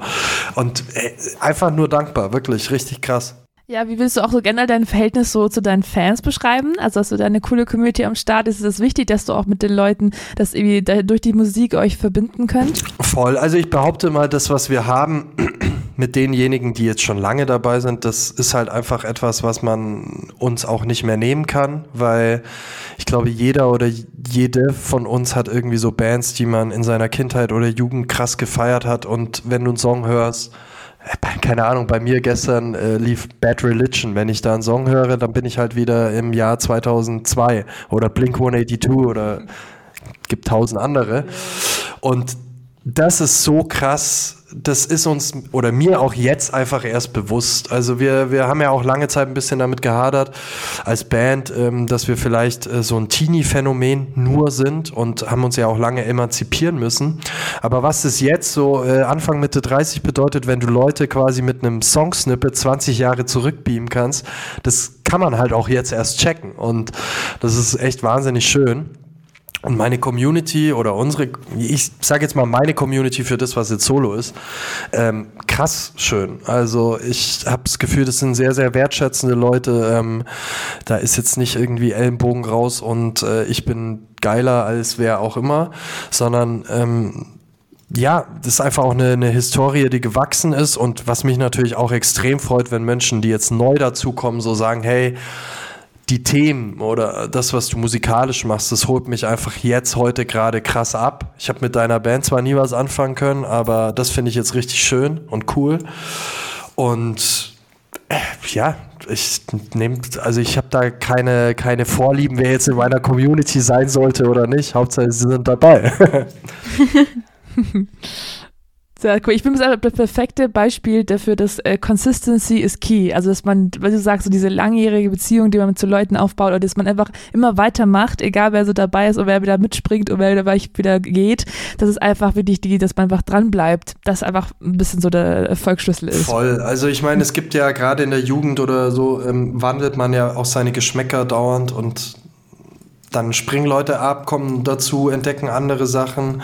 Und äh, einfach nur dankbar, wirklich, richtig krass. Ja, wie willst du auch so generell dein Verhältnis so zu deinen Fans beschreiben? Also hast du da eine coole Community am Start? Ist es wichtig, dass du auch mit den Leuten das irgendwie durch die Musik euch verbinden könnt? Voll. Also ich behaupte mal, das, was wir haben mit denjenigen, die jetzt schon lange dabei sind, das ist halt einfach etwas, was man uns auch nicht mehr nehmen kann, weil ich glaube, jeder oder jede von uns hat irgendwie so Bands, die man in seiner Kindheit oder Jugend krass gefeiert hat und wenn du einen Song hörst, keine Ahnung, bei mir gestern äh, lief Bad Religion. Wenn ich da einen Song höre, dann bin ich halt wieder im Jahr 2002 oder Blink 182 oder gibt tausend andere. Und das ist so krass, das ist uns oder mir auch jetzt einfach erst bewusst. Also wir, wir haben ja auch lange Zeit ein bisschen damit gehadert als Band, ähm, dass wir vielleicht äh, so ein Teenie-Phänomen nur sind und haben uns ja auch lange emanzipieren müssen. Aber was es jetzt so äh, Anfang Mitte 30 bedeutet, wenn du Leute quasi mit einem Songsnippet 20 Jahre zurückbeamen kannst, das kann man halt auch jetzt erst checken. Und das ist echt wahnsinnig schön. Und meine Community oder unsere, ich sage jetzt mal meine Community für das, was jetzt Solo ist, ähm, krass schön. Also ich habe das Gefühl, das sind sehr, sehr wertschätzende Leute. Ähm, da ist jetzt nicht irgendwie Ellenbogen raus und äh, ich bin geiler als wer auch immer, sondern ähm, ja, das ist einfach auch eine, eine Historie, die gewachsen ist und was mich natürlich auch extrem freut, wenn Menschen, die jetzt neu dazukommen, so sagen, hey, die Themen oder das, was du musikalisch machst, das holt mich einfach jetzt heute gerade krass ab. Ich habe mit deiner Band zwar nie was anfangen können, aber das finde ich jetzt richtig schön und cool. Und äh, ja, ich nehme, also ich habe da keine, keine Vorlieben, wer jetzt in meiner Community sein sollte oder nicht. Hauptsache, sie sind dabei. Sehr cool. Ich bin das perfekte Beispiel dafür, dass äh, Consistency is key. Also, dass man, weil du sagst, so diese langjährige Beziehung, die man so Leuten aufbaut, oder dass man einfach immer weitermacht, egal wer so dabei ist oder wer wieder mitspringt oder wer wieder geht. Das ist einfach wirklich die, dass man einfach dran bleibt. Das einfach ein bisschen so der Erfolgsschlüssel ist. Voll. Also, ich meine, es gibt ja gerade in der Jugend oder so, ähm, wandelt man ja auch seine Geschmäcker dauernd und dann springen Leute ab, kommen dazu, entdecken andere Sachen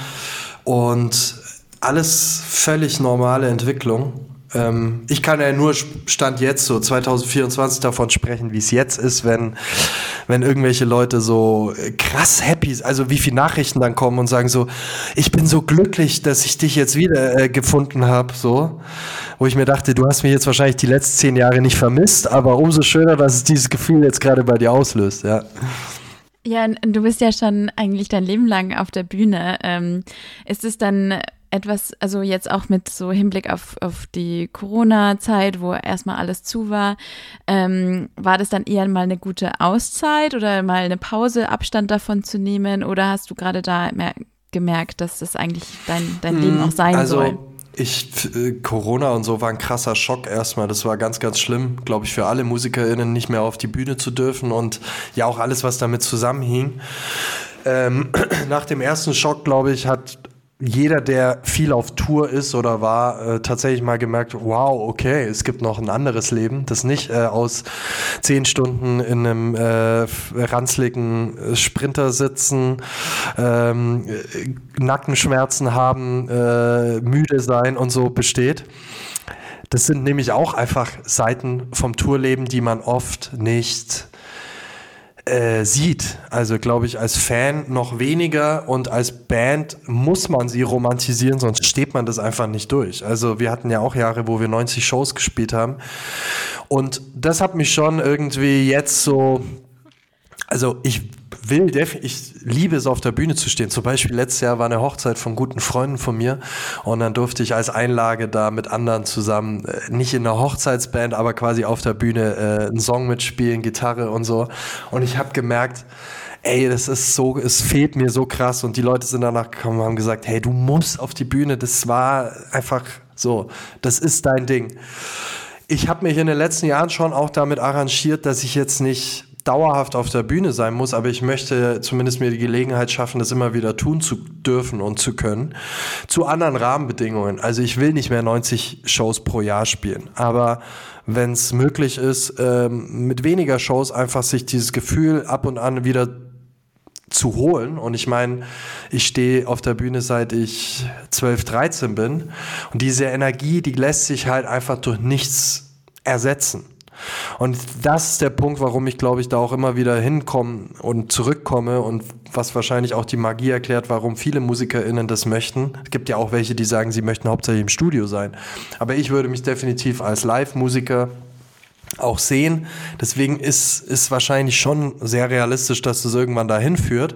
und alles völlig normale Entwicklung. Ähm, ich kann ja nur Stand jetzt, so 2024, davon sprechen, wie es jetzt ist, wenn, wenn irgendwelche Leute so krass happy, also wie viele Nachrichten dann kommen und sagen so, ich bin so glücklich, dass ich dich jetzt wieder äh, gefunden habe, so. Wo ich mir dachte, du hast mich jetzt wahrscheinlich die letzten zehn Jahre nicht vermisst, aber umso schöner, dass es dieses Gefühl jetzt gerade bei dir auslöst, ja. Ja, du bist ja schon eigentlich dein Leben lang auf der Bühne. Ähm, ist es dann etwas, also jetzt auch mit so Hinblick auf, auf die Corona-Zeit, wo erstmal alles zu war, ähm, war das dann eher mal eine gute Auszeit oder mal eine Pause, Abstand davon zu nehmen? Oder hast du gerade da gemerkt, dass das eigentlich dein, dein Leben hm, auch sein also, soll? Ich, äh, Corona und so war ein krasser Schock erstmal. Das war ganz, ganz schlimm, glaube ich, für alle MusikerInnen nicht mehr auf die Bühne zu dürfen und ja auch alles, was damit zusammenhing. Ähm, nach dem ersten Schock, glaube ich, hat jeder, der viel auf Tour ist oder war, äh, tatsächlich mal gemerkt, wow, okay, es gibt noch ein anderes Leben, das nicht äh, aus zehn Stunden in einem äh, ranzligen äh, Sprinter sitzen, ähm, äh, Nackenschmerzen haben, äh, müde sein und so besteht. Das sind nämlich auch einfach Seiten vom Tourleben, die man oft nicht äh, sieht. Also glaube ich als Fan noch weniger und als Band muss man sie romantisieren, sonst steht man das einfach nicht durch. Also wir hatten ja auch Jahre, wo wir 90 Shows gespielt haben und das hat mich schon irgendwie jetzt so, also ich will, ich liebe es, auf der Bühne zu stehen. Zum Beispiel letztes Jahr war eine Hochzeit von guten Freunden von mir und dann durfte ich als Einlage da mit anderen zusammen, äh, nicht in einer Hochzeitsband, aber quasi auf der Bühne äh, einen Song mitspielen, Gitarre und so. Und ich habe gemerkt, ey, das ist so, es fehlt mir so krass. Und die Leute sind danach gekommen und haben gesagt, hey, du musst auf die Bühne. Das war einfach so, das ist dein Ding ich habe mich in den letzten Jahren schon auch damit arrangiert, dass ich jetzt nicht dauerhaft auf der Bühne sein muss, aber ich möchte zumindest mir die Gelegenheit schaffen, das immer wieder tun zu dürfen und zu können. Zu anderen Rahmenbedingungen. Also ich will nicht mehr 90 Shows pro Jahr spielen, aber wenn es möglich ist, ähm, mit weniger Shows einfach sich dieses Gefühl ab und an wieder zu holen. Und ich meine, ich stehe auf der Bühne seit ich 12, 13 bin. Und diese Energie, die lässt sich halt einfach durch nichts ersetzen. Und das ist der Punkt, warum ich glaube ich da auch immer wieder hinkomme und zurückkomme und was wahrscheinlich auch die Magie erklärt, warum viele MusikerInnen das möchten. Es gibt ja auch welche, die sagen, sie möchten hauptsächlich im Studio sein. Aber ich würde mich definitiv als Live-Musiker auch sehen. Deswegen ist, ist wahrscheinlich schon sehr realistisch, dass das irgendwann dahin führt.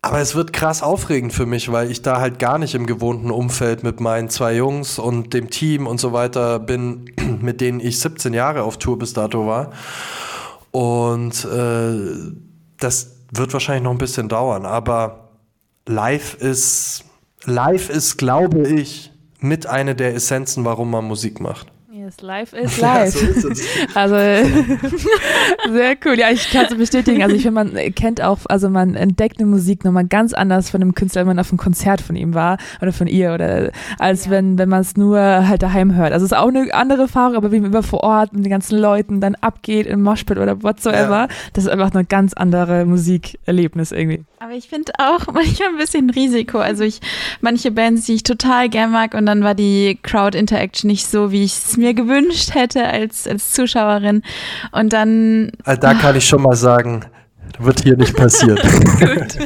Aber es wird krass aufregend für mich, weil ich da halt gar nicht im gewohnten Umfeld mit meinen zwei Jungs und dem Team und so weiter bin, mit denen ich 17 Jahre auf Tour bis dato war. Und äh, das wird wahrscheinlich noch ein bisschen dauern, aber live ist, live ist, glaube ich, mit einer der Essenzen, warum man Musik macht. Yes, live is live. Ja, so also sehr cool. Ja, ich kann es bestätigen. Also ich finde, man kennt auch, also man entdeckt eine Musik nochmal ganz anders von einem Künstler, wenn man auf einem Konzert von ihm war oder von ihr oder als ja. wenn, wenn man es nur halt daheim hört. Also es ist auch eine andere Erfahrung, aber wie man immer vor Ort mit den ganzen Leuten dann abgeht im Moshpit oder whatsoever, ja. das ist einfach eine ganz andere Musikerlebnis irgendwie. Aber ich finde auch manchmal ein bisschen Risiko. Also ich, manche Bands, die ich total gern mag und dann war die Crowd Interaction nicht so, wie ich es mir gewünscht hätte als, als Zuschauerin. Und dann. Also da kann ich schon mal sagen, wird hier nicht passieren. Gut.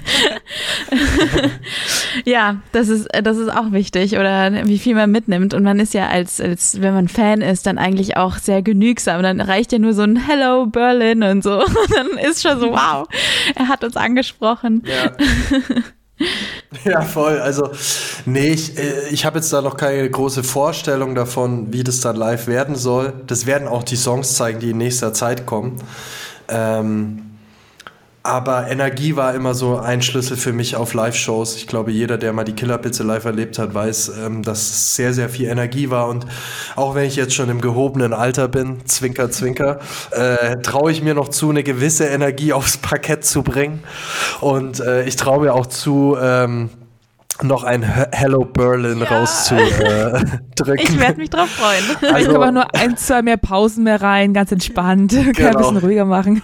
ja, das ist, das ist auch wichtig oder wie viel man mitnimmt. Und man ist ja als, als, wenn man Fan ist, dann eigentlich auch sehr genügsam. Dann reicht ja nur so ein Hello Berlin und so. Und dann ist schon so, wow, er hat uns angesprochen. Ja. Ja, voll. Also, nee, ich, äh, ich habe jetzt da noch keine große Vorstellung davon, wie das dann live werden soll. Das werden auch die Songs zeigen, die in nächster Zeit kommen. Ähm, aber Energie war immer so ein Schlüssel für mich auf Live-Shows. Ich glaube, jeder, der mal die Killerpizza live erlebt hat, weiß, ähm, dass es sehr, sehr viel Energie war. Und auch wenn ich jetzt schon im gehobenen Alter bin, zwinker, zwinker, äh, traue ich mir noch zu, eine gewisse Energie aufs Parkett zu bringen. Und äh, ich traue mir auch zu, ähm, noch ein Hello Berlin ja. rauszudrücken. ich werde mich drauf freuen. Also, ich aber nur ein, zwei mehr Pausen mehr rein, ganz entspannt. Genau. Kann ein bisschen ruhiger machen.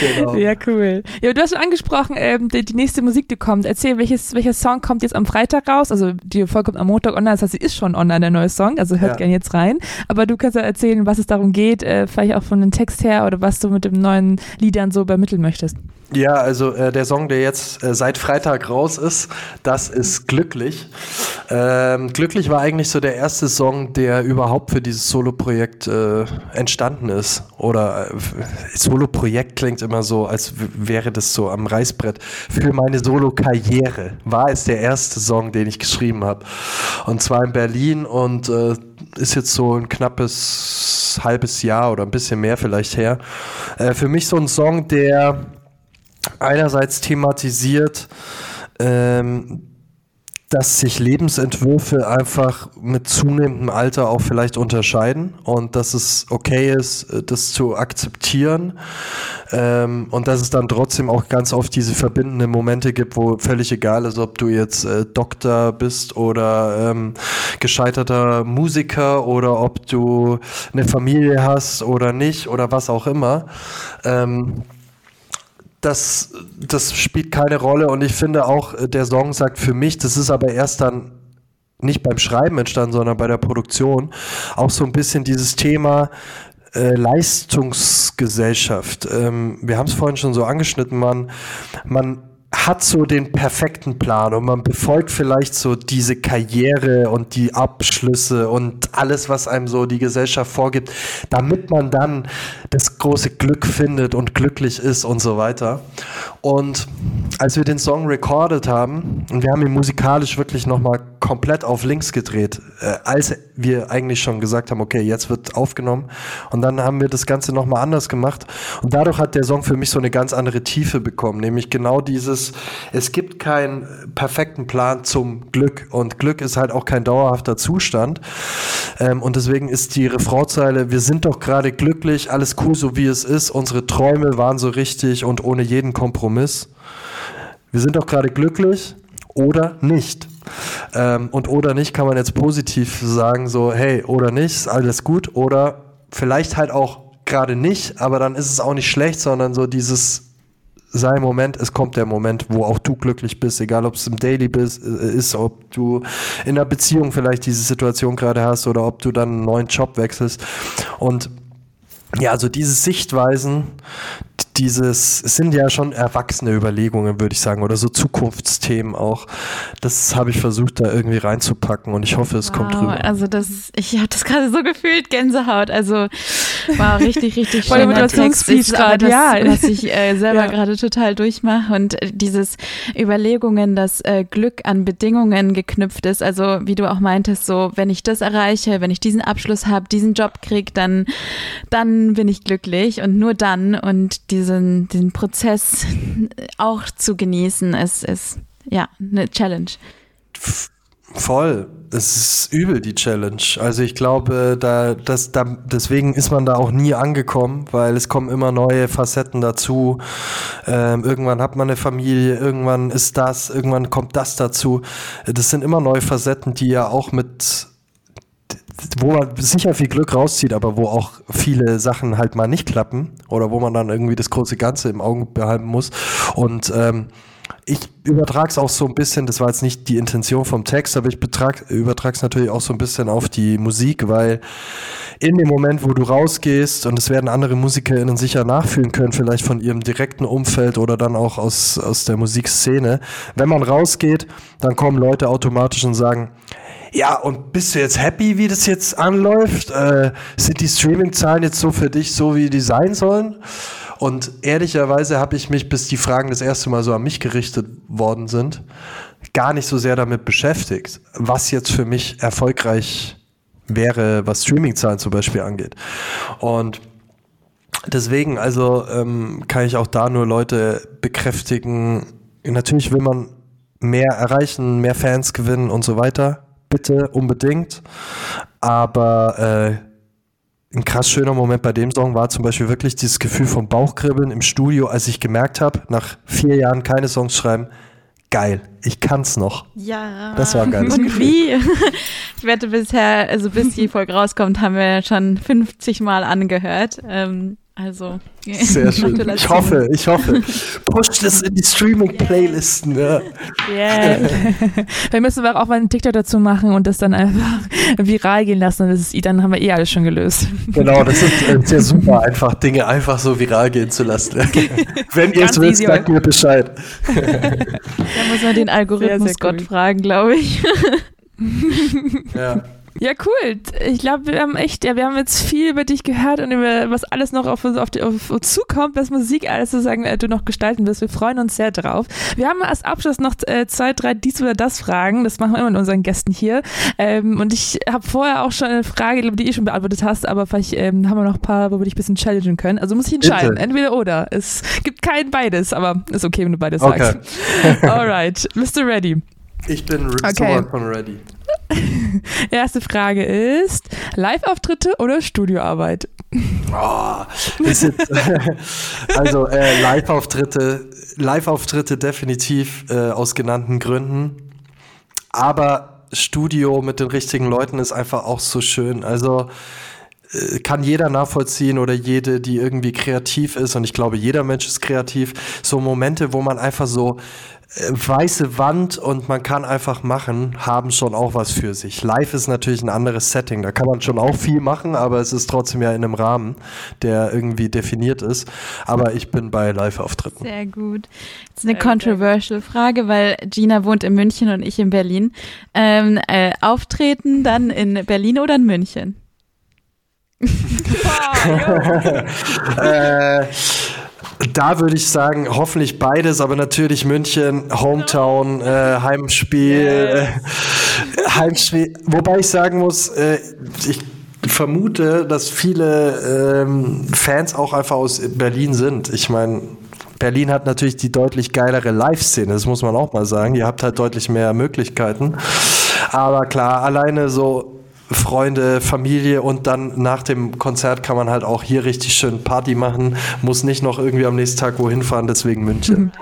genau. Ja, cool. Ja, du hast schon angesprochen, ähm, die, die, nächste Musik, die kommt. Erzähl, welches, welcher Song kommt jetzt am Freitag raus? Also die Folge kommt am Montag online, das heißt, sie ist schon online, der neue Song, also hört ja. gerne jetzt rein. Aber du kannst ja erzählen, was es darum geht, äh, vielleicht auch von dem Text her oder was du mit dem neuen Liedern so übermitteln möchtest. Ja, also äh, der Song, der jetzt äh, seit Freitag raus ist, das ist Glücklich. Ähm, Glücklich war eigentlich so der erste Song, der überhaupt für dieses Solo-Projekt äh, entstanden ist. Oder äh, Solo-Projekt klingt immer so, als wäre das so am Reißbrett. Für meine Solo-Karriere war es der erste Song, den ich geschrieben habe. Und zwar in Berlin und äh, ist jetzt so ein knappes halbes Jahr oder ein bisschen mehr vielleicht her. Äh, für mich so ein Song, der einerseits thematisiert, ähm, dass sich Lebensentwürfe einfach mit zunehmendem Alter auch vielleicht unterscheiden und dass es okay ist, äh, das zu akzeptieren ähm, und dass es dann trotzdem auch ganz oft diese verbindenden Momente gibt, wo völlig egal ist, ob du jetzt äh, Doktor bist oder ähm, gescheiterter Musiker oder ob du eine Familie hast oder nicht oder was auch immer. Ähm, das, das spielt keine Rolle und ich finde auch, äh, der Song sagt für mich, das ist aber erst dann nicht beim Schreiben entstanden, sondern bei der Produktion, auch so ein bisschen dieses Thema äh, Leistungsgesellschaft. Ähm, wir haben es vorhin schon so angeschnitten, man, man hat so den perfekten Plan und man befolgt vielleicht so diese Karriere und die Abschlüsse und alles, was einem so die Gesellschaft vorgibt, damit man dann das große Glück findet und glücklich ist und so weiter. Und als wir den Song recorded haben, und wir haben ihn musikalisch wirklich nochmal komplett auf links gedreht, äh, als wir eigentlich schon gesagt haben, okay, jetzt wird aufgenommen. Und dann haben wir das Ganze nochmal anders gemacht. Und dadurch hat der Song für mich so eine ganz andere Tiefe bekommen, nämlich genau dieses, es gibt keinen perfekten Plan zum Glück. Und Glück ist halt auch kein dauerhafter Zustand. Ähm, und deswegen ist die Refrainzeile, wir sind doch gerade glücklich, alles cool, so wie es ist, unsere Träume waren so richtig und ohne jeden Kompromiss. Wir sind doch gerade glücklich oder nicht. Ähm, und oder nicht kann man jetzt positiv sagen, so, hey, oder nicht, alles gut. Oder vielleicht halt auch gerade nicht, aber dann ist es auch nicht schlecht, sondern so dieses sei Moment, es kommt der Moment, wo auch du glücklich bist, egal ob es im Daily bist, äh, ist, ob du in einer Beziehung vielleicht diese Situation gerade hast oder ob du dann einen neuen Job wechselst. Und ja, also diese Sichtweisen, dieses, es sind ja schon erwachsene Überlegungen, würde ich sagen, oder so Zukunftsthemen auch. Das habe ich versucht, da irgendwie reinzupacken und ich hoffe, es wow, kommt rüber. Also das, ich habe das gerade so gefühlt, Gänsehaut. Also war richtig, richtig schön. Motivationsspeech gerade, ja. Was ich äh, selber ja. gerade total durchmache und äh, dieses Überlegungen, dass äh, Glück an Bedingungen geknüpft ist. Also wie du auch meintest, so wenn ich das erreiche, wenn ich diesen Abschluss habe, diesen Job kriege, dann, dann bin ich glücklich und nur dann und diesen, diesen Prozess auch zu genießen, ist, ist ja eine Challenge. Voll. Das ist übel, die Challenge. Also ich glaube, da, das, da, deswegen ist man da auch nie angekommen, weil es kommen immer neue Facetten dazu. Ähm, irgendwann hat man eine Familie, irgendwann ist das, irgendwann kommt das dazu. Das sind immer neue Facetten, die ja auch mit wo man sicher viel Glück rauszieht, aber wo auch viele Sachen halt mal nicht klappen oder wo man dann irgendwie das große Ganze im Auge behalten muss. Und ähm, ich übertrage es auch so ein bisschen, das war jetzt nicht die Intention vom Text, aber ich übertrage es natürlich auch so ein bisschen auf die Musik, weil in dem Moment, wo du rausgehst, und das werden andere MusikerInnen sicher nachfühlen können, vielleicht von ihrem direkten Umfeld oder dann auch aus, aus der Musikszene, wenn man rausgeht, dann kommen Leute automatisch und sagen, ja, und bist du jetzt happy, wie das jetzt anläuft? Äh, sind die Streaming-Zahlen jetzt so für dich so, wie die sein sollen? Und ehrlicherweise habe ich mich, bis die Fragen das erste Mal so an mich gerichtet worden sind, gar nicht so sehr damit beschäftigt, was jetzt für mich erfolgreich wäre, was Streaming-Zahlen zum Beispiel angeht. Und deswegen, also ähm, kann ich auch da nur Leute bekräftigen, natürlich will man mehr erreichen, mehr Fans gewinnen und so weiter bitte unbedingt. Aber äh, ein krass schöner Moment bei dem Song war zum Beispiel wirklich dieses Gefühl vom Bauchkribbeln im Studio, als ich gemerkt habe, nach vier Jahren keine Songs schreiben, geil, ich kann's noch. Ja. Das war geil. Und wie? Ich wette, bisher, also bis die Folge rauskommt, haben wir schon 50 Mal angehört. Ähm, also, sehr schön. Ich hoffe, ich hoffe. Pusht es in die Streaming-Playlisten. Ja. Yeah. Wir müssen auch mal einen TikTok dazu machen und das dann einfach viral gehen lassen. Das ist, dann haben wir eh alles schon gelöst. Genau, das ist äh, sehr super, einfach Dinge einfach so viral gehen zu lassen. Wenn ihr es wisst, sagt mir Bescheid. Da muss man den Algorithmus Gott fragen, glaube ich. Ja. Ja, cool. Ich glaube, wir haben echt, ja, wir haben jetzt viel über dich gehört und über was alles noch auf uns, auf, die, auf uns zukommt, was Musik alles sozusagen äh, du noch gestalten wirst. Wir freuen uns sehr drauf. Wir haben als Abschluss noch äh, zwei, drei dies oder das Fragen. Das machen wir immer mit unseren Gästen hier. Ähm, und ich habe vorher auch schon eine Frage, die ich schon beantwortet hast, aber vielleicht ähm, haben wir noch ein paar, wo wir dich ein bisschen challengen können. Also muss ich entscheiden, Bitte. entweder oder. Es gibt kein beides, aber ist okay, wenn du beides okay. sagst. Alright, bist du ready? Ich bin okay. sowas von ready. Erste Frage ist: Live-Auftritte oder Studioarbeit? Oh, jetzt, also äh, Live-Auftritte, Live-Auftritte definitiv äh, aus genannten Gründen. Aber Studio mit den richtigen Leuten ist einfach auch so schön. Also kann jeder nachvollziehen oder jede, die irgendwie kreativ ist. Und ich glaube, jeder Mensch ist kreativ. So Momente, wo man einfach so äh, weiße Wand und man kann einfach machen, haben schon auch was für sich. Live ist natürlich ein anderes Setting, da kann man schon auch viel machen, aber es ist trotzdem ja in einem Rahmen, der irgendwie definiert ist. Aber ich bin bei Live-Auftritten. Sehr gut. Das ist eine controversial Frage, weil Gina wohnt in München und ich in Berlin. Ähm, äh, auftreten dann in Berlin oder in München? äh, Da würde ich sagen, hoffentlich beides, aber natürlich München, Hometown, äh, Heimspiel, äh, Heimspiel. Wobei ich sagen muss, äh, ich vermute, dass viele ähm, Fans auch einfach aus Berlin sind. Ich meine, Berlin hat natürlich die deutlich geilere Live-Szene, das muss man auch mal sagen. Ihr habt halt deutlich mehr Möglichkeiten. Aber klar, alleine so Freunde, Familie und dann nach dem Konzert kann man halt auch hier richtig schön Party machen, muss nicht noch irgendwie am nächsten Tag wohin fahren, deswegen München.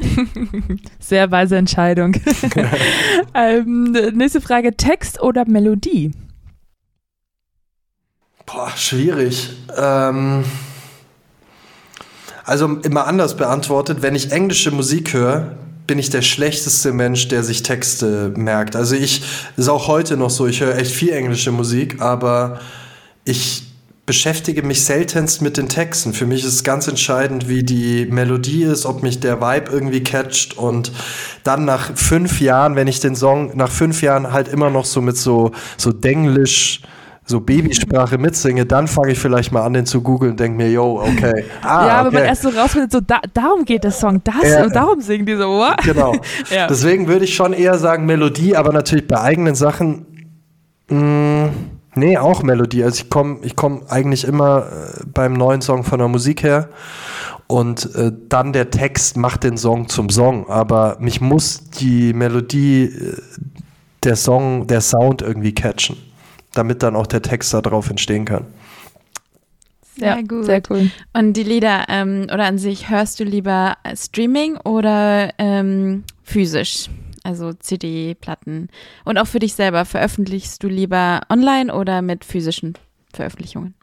Sehr weise Entscheidung. ähm, nächste Frage: Text oder Melodie? Boah, schwierig. Ähm, also immer anders beantwortet, wenn ich englische Musik höre, bin ich der schlechteste Mensch, der sich Texte merkt. Also ich, ist auch heute noch so, ich höre echt viel englische Musik, aber ich beschäftige mich seltenst mit den Texten. Für mich ist ganz entscheidend, wie die Melodie ist, ob mich der Vibe irgendwie catcht und dann nach fünf Jahren, wenn ich den Song nach fünf Jahren halt immer noch so mit so, so Denglisch so Babysprache mitsinge, dann fange ich vielleicht mal an, den zu googeln und denke mir, yo, okay. Ah, ja, aber okay. man erst so rausfindet, so da, darum geht der Song, das und darum singen die so, what? Genau. ja. Deswegen würde ich schon eher sagen Melodie, aber natürlich bei eigenen Sachen, mh, mm, nee, auch Melodie. Also ich komme ich komm eigentlich immer äh, beim neuen Song von der Musik her und äh, dann der Text macht den Song zum Song, aber mich muss die Melodie, äh, der Song, der Sound irgendwie catchen damit dann auch der Text darauf entstehen kann. Sehr ja, gut. Sehr cool. Und die Lieder ähm, oder an sich hörst du lieber Streaming oder ähm, physisch? Also CD, Platten. Und auch für dich selber, veröffentlichst du lieber online oder mit physischen Veröffentlichungen?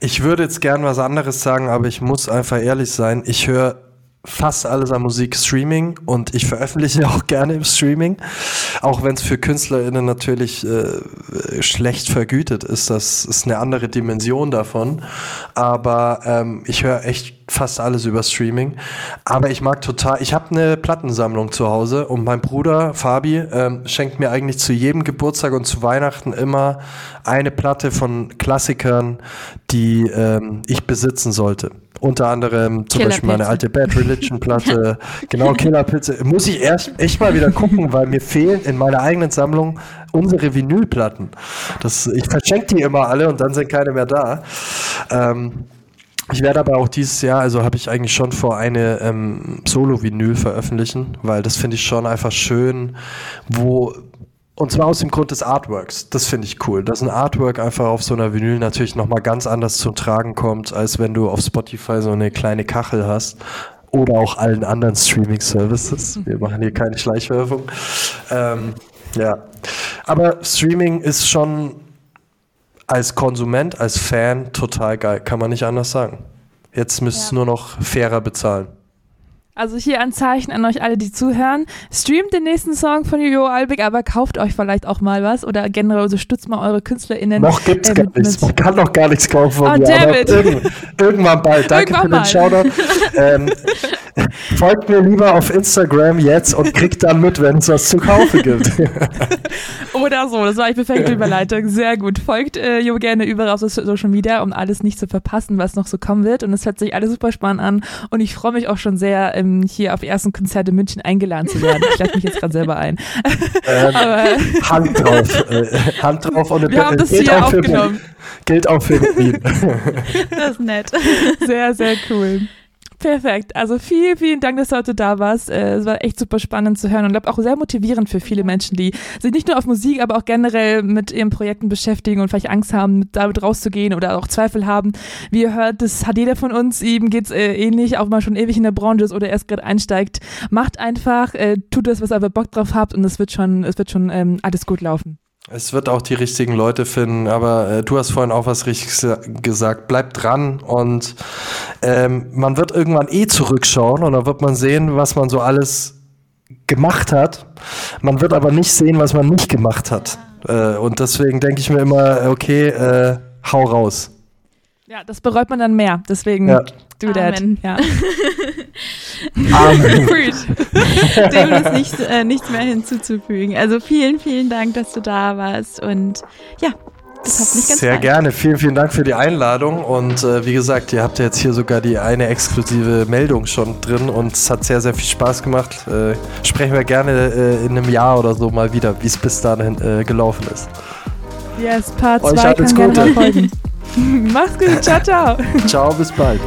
Ich würde jetzt gern was anderes sagen, aber ich muss einfach ehrlich sein. Ich höre fast alles an Musik Streaming und ich veröffentliche auch gerne im Streaming, auch wenn es für KünstlerInnen natürlich äh, schlecht vergütet ist. Das ist eine andere Dimension davon. Aber ähm, ich höre echt fast alles über Streaming. Aber ich mag total, ich habe eine Plattensammlung zu Hause und mein Bruder Fabi ähm, schenkt mir eigentlich zu jedem Geburtstag und zu Weihnachten immer eine Platte von Klassikern, die ähm, ich besitzen sollte. Unter anderem zum Beispiel meine alte Bad Religion Platte, genau Killerpilze. Muss ich erst echt mal wieder gucken, weil mir fehlen in meiner eigenen Sammlung unsere Vinylplatten. Das, ich verschenke die immer alle und dann sind keine mehr da. Ähm, ich werde aber auch dieses Jahr, also habe ich eigentlich schon vor, eine ähm, Solo-Vinyl veröffentlichen, weil das finde ich schon einfach schön, wo und zwar aus dem Grund des Artworks. Das finde ich cool. Dass ein Artwork einfach auf so einer Vinyl natürlich nochmal ganz anders zum Tragen kommt, als wenn du auf Spotify so eine kleine Kachel hast. Oder auch allen anderen Streaming-Services. Wir machen hier keine Schleichwerbung. Ähm, ja. Aber Streaming ist schon als Konsument, als Fan total geil. Kann man nicht anders sagen. Jetzt müsst ja. nur noch fairer bezahlen. Also hier ein Zeichen an euch alle, die zuhören. Streamt den nächsten Song von Jojo Albig, aber kauft euch vielleicht auch mal was oder generell unterstützt mal eure KünstlerInnen. Noch gibt's äh, gar nichts. Man kann noch gar nichts kaufen von oh, mir. Damn it. Irgend, irgendwann bald. Danke irgendwann für den Shoutout. ähm, folgt mir lieber auf Instagram jetzt und kriegt dann mit, wenn es was zu kaufen gibt. oder so. Das war eine perfekte Überleitung. Sehr gut. Folgt äh, Jo gerne überall auf Social Media, um alles nicht zu verpassen, was noch so kommen wird. Und es hört sich alles super spannend an. Und ich freue mich auch schon sehr, ähm, hier auf ersten Konzert in München eingeladen zu werden. Ich lade mich jetzt gerade selber ein. Ähm, Hand drauf. Äh, Hand drauf und Wir haben das hier aufgenommen. gilt auch für Berlin. Das ist nett. Sehr, sehr cool. Perfekt. Also vielen, vielen Dank, dass du heute da warst. Äh, es war echt super spannend zu hören und glaube auch sehr motivierend für viele Menschen, die sich nicht nur auf Musik, aber auch generell mit ihren Projekten beschäftigen und vielleicht Angst haben, damit rauszugehen oder auch Zweifel haben. Wie ihr hört, das hat jeder von uns, ihm geht's äh, ähnlich, auch mal schon ewig in der Branche ist oder erst gerade einsteigt. Macht einfach, äh, tut das, was ihr Bock drauf habt und es wird schon, es wird schon ähm, alles gut laufen. Es wird auch die richtigen Leute finden, aber äh, du hast vorhin auch was Richtiges gesagt. Bleib dran und ähm, man wird irgendwann eh zurückschauen und dann wird man sehen, was man so alles gemacht hat. Man wird aber nicht sehen, was man nicht gemacht hat. Äh, und deswegen denke ich mir immer, okay, äh, hau raus. Ja, das bereut man dann mehr. Deswegen ja. do that. Ja. Amen. Dem ist nicht, äh, nichts mehr hinzuzufügen. Also vielen, vielen Dank, dass du da warst. Und ja, Das hat mich ganz Sehr fein. gerne. Vielen, vielen Dank für die Einladung. Und äh, wie gesagt, ihr habt ja jetzt hier sogar die eine exklusive Meldung schon drin und es hat sehr, sehr viel Spaß gemacht. Äh, sprechen wir gerne äh, in einem Jahr oder so mal wieder, wie es bis dahin äh, gelaufen ist. Yes, Part Euch 2 alles kann gerne Gute. mal folgen. Mach's gut, ciao, ciao. Ciao, bis bald.